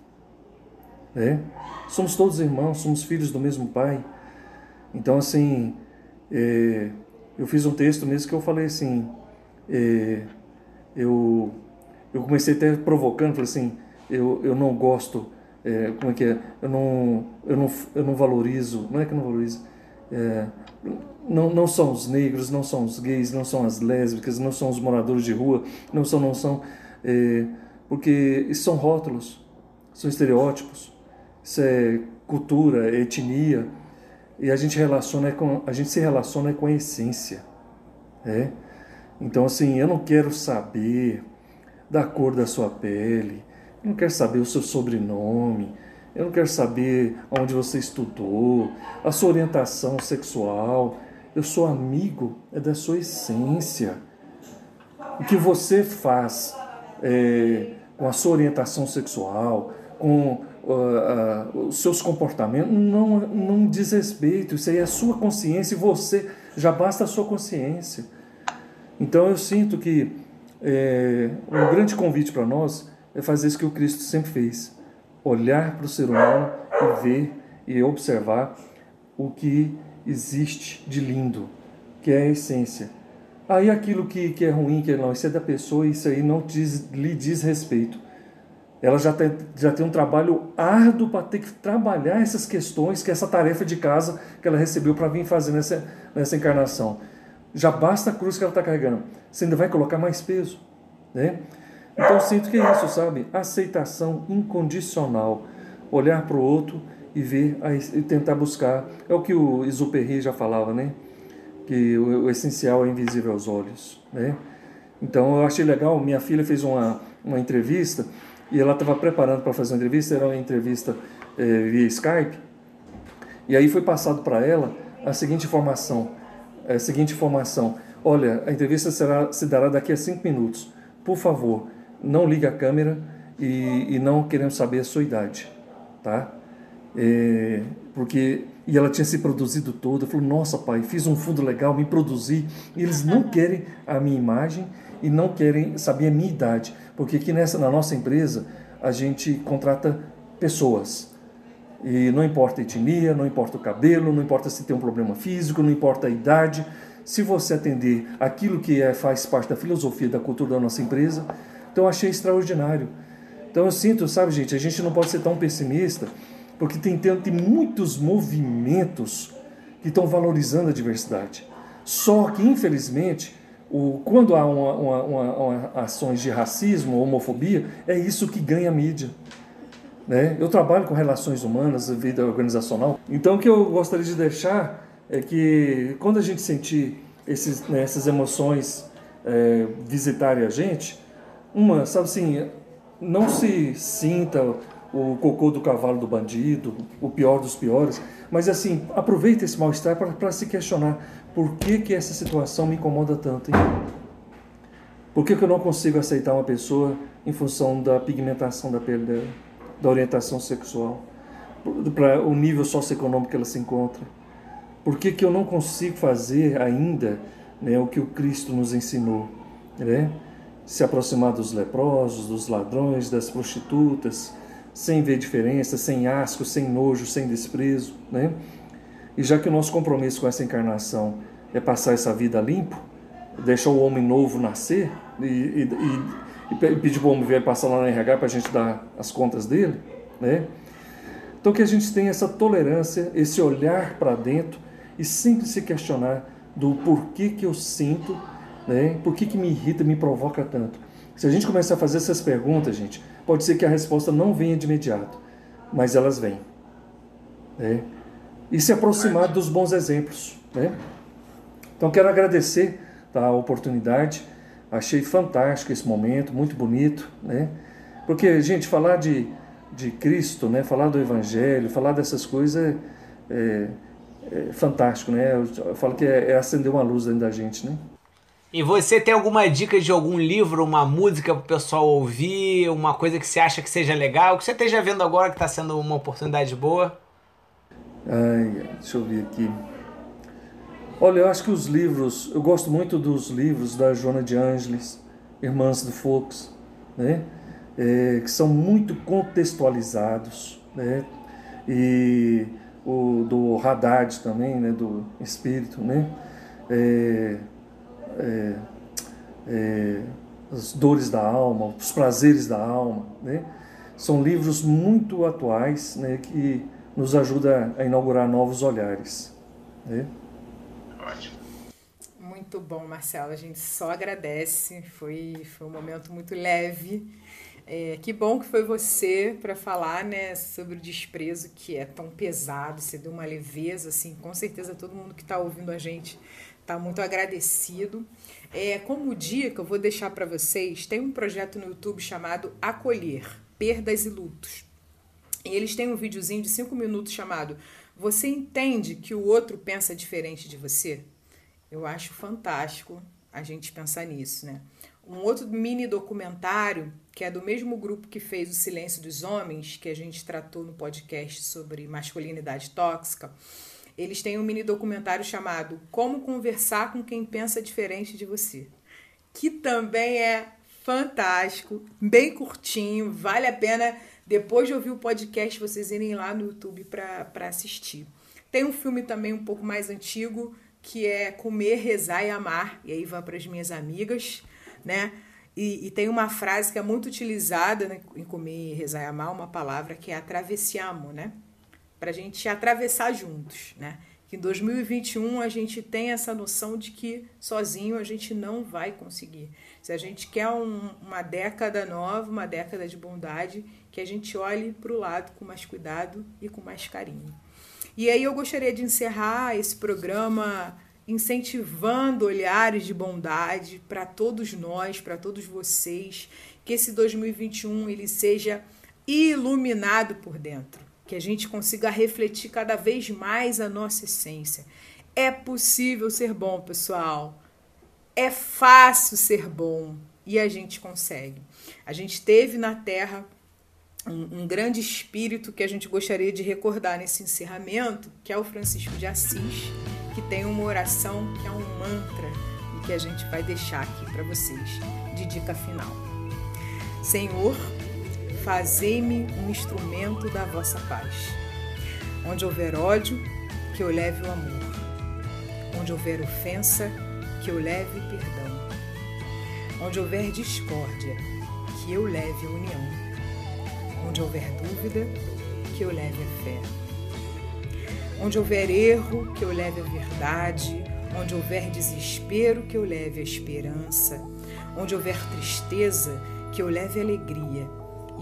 É? Somos todos irmãos, somos filhos do mesmo pai. Então, assim, é, eu fiz um texto mesmo que eu falei assim, é, eu, eu comecei até provocando, falei assim, eu, eu não gosto, é, como é que é, eu não, eu não, eu não valorizo, não é que eu não valorizo, é, não, não são os negros, não são os gays, não são as lésbicas, não são os moradores de rua, não são, não são, porque isso são rótulos. são estereótipos, isso é cultura, é etnia, e a gente relaciona com a gente se relaciona com a essência, né? Então assim, eu não quero saber da cor da sua pele, eu não quero saber o seu sobrenome, eu não quero saber onde você estudou, a sua orientação sexual. Eu sou amigo é da sua essência. O que você faz é, com a sua orientação sexual, com uh, uh, os seus comportamentos, não, não diz respeito. Isso aí é sua consciência e você, já basta a sua consciência. Então eu sinto que é, um grande convite para nós é fazer isso que o Cristo sempre fez: olhar para o ser humano e ver e observar o que existe de lindo, que é a essência. Aí aquilo que, que é ruim, que é não, isso é da pessoa, isso aí não diz, lhe diz respeito. Ela já tem, já tem um trabalho árduo para ter que trabalhar essas questões, que é essa tarefa de casa que ela recebeu para vir fazer nessa, nessa encarnação. Já basta a cruz que ela está carregando. Você ainda vai colocar mais peso. Né? Então sinto que é isso, sabe? Aceitação incondicional. Olhar para o outro e ver e tentar buscar. É o que o Exupéry já falava, né? Que o, o, essencial é invisível aos olhos, né? Então eu achei legal. Minha filha fez uma, uma entrevista e ela estava preparando para fazer uma entrevista. Era uma entrevista é, via Skype. E aí foi passado para ela a seguinte informação: a seguinte informação. Olha, a entrevista será, se dará daqui a cinco minutos. Por favor, não ligue a câmera e, e não queremos saber a sua idade, tá? É, porque e ela tinha se produzido toda, falou: "Nossa, pai, fiz um fundo legal, me produzi". E eles não querem a minha imagem e não querem saber a minha idade, porque aqui nessa na nossa empresa a gente contrata pessoas. E não importa a etnia, não importa o cabelo, não importa se tem um problema físico, não importa a idade. Se você atender aquilo que é, faz parte da filosofia da cultura da nossa empresa, então eu achei extraordinário. Então eu sinto, sabe, gente, a gente não pode ser tão pessimista, porque tem, tem, muitos movimentos que estão valorizando a diversidade. Só que, infelizmente, o, quando há uma, uma, uma, ações de racismo, homofobia, é isso que ganha mídia. Né? Eu trabalho com relações humanas, vida organizacional. Então, o que eu gostaria de deixar é que quando a gente sentir esses, né, essas emoções é, visitarem a gente, uma, sabe assim, não se sinta o cocô do cavalo do bandido, o pior dos piores, mas assim, aproveite esse mal-estar para se questionar por que, que essa situação me incomoda tanto, hein? Por que, que eu não consigo aceitar uma pessoa em função da pigmentação da pele dela, da orientação sexual, para o nível socioeconômico que ela se encontra? Por que, que eu não consigo fazer ainda né, o que o Cristo nos ensinou? Né? se aproximar dos leprosos, dos ladrões, das prostitutas, sem ver diferença, sem asco, sem nojo, sem desprezo, né? E já que o nosso compromisso com essa encarnação é passar essa vida limpo, deixar o homem novo nascer e, e, e, e pedir para o homem velho passar lá na RH para a gente dar as contas dele, né? Então que a gente tenha essa tolerância, esse olhar para dentro e sempre se questionar do porquê que eu sinto né? Por que, que me irrita, me provoca tanto? Se a gente começar a fazer essas perguntas, gente, pode ser que a resposta não venha de imediato, mas elas vêm. Né? E se aproximar dos bons exemplos. Né? Então quero agradecer tá, a oportunidade. Achei fantástico esse momento, muito bonito, né? Porque, gente, falar de, de Cristo, né? Falar do Evangelho, falar dessas coisas é, é, é fantástico, né? Eu, eu falo que é, é acender uma luz dentro da gente, né? E você tem alguma dica de algum livro, uma música para o pessoal ouvir, uma coisa que você acha que seja legal, que você esteja vendo agora que está sendo uma oportunidade boa? Ai, deixa eu ver aqui. Olha, eu acho que os livros, eu gosto muito dos livros da Joana de Ângeles, Irmãs do Fox, né? É, que são muito contextualizados, né? E o do Haddad também, né? Do Espírito, né? É, é, é, as dores da alma, os prazeres da alma. Né? São livros muito atuais né, que nos ajudam a inaugurar novos olhares. Né? Ótimo. Muito bom, Marcelo. A gente só agradece. Foi, foi um momento muito leve. É, que bom que foi você para falar né, sobre o desprezo que é tão pesado, você deu uma leveza, assim, com certeza todo mundo que está ouvindo a gente está muito agradecido. É, como dica, eu vou deixar para vocês, tem um projeto no YouTube chamado Acolher, Perdas e Lutos. E eles têm um videozinho de 5 minutos chamado Você entende que o outro pensa diferente de você? Eu acho fantástico a gente pensar nisso, né? Um outro mini documentário, que é do mesmo grupo que fez O Silêncio dos Homens, que a gente tratou no podcast sobre masculinidade tóxica, eles têm um mini documentário chamado Como Conversar com Quem Pensa Diferente de Você, que também é fantástico, bem curtinho, vale a pena, depois de ouvir o podcast, vocês irem lá no YouTube para assistir. Tem um filme também um pouco mais antigo, que é comer, rezar e amar. E aí vai para as minhas amigas, né? E, e, tem uma frase que é muito utilizada né, em comer, rezar e amar, uma palavra que é atravessiamo, né? Para a gente atravessar juntos, né? Que em 2021 a gente tem essa noção de que sozinho a gente não vai conseguir. Se a gente quer um, uma década nova, uma década de bondade, que a gente olhe para o lado com mais cuidado e com mais carinho. E aí eu gostaria de encerrar esse programa incentivando olhares de bondade para todos nós, para todos vocês, que esse 2021 ele seja iluminado por dentro, que a gente consiga refletir cada vez mais a nossa essência. É possível ser bom, pessoal. É fácil ser bom e a gente consegue. A gente teve na Terra um, um, grande espírito que a gente gostaria de recordar nesse encerramento, que é o Francisco de Assis, que tem uma oração que é um mantra e que a gente vai deixar aqui para vocês de dica final. Senhor, fazei-me um instrumento da vossa paz. Onde houver ódio, que eu leve o amor. Onde houver ofensa, que eu leve perdão. Onde houver discórdia, que eu leve a união Onde houver dúvida, que eu leve a fé. Onde houver erro, que eu leve a verdade. Onde houver desespero, que eu leve a esperança. Onde houver tristeza, que eu leve a alegria.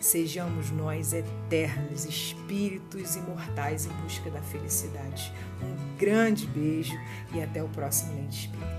Sejamos nós eternos, espíritos imortais em busca da felicidade. Um grande beijo e até o próximo Lente Espírita.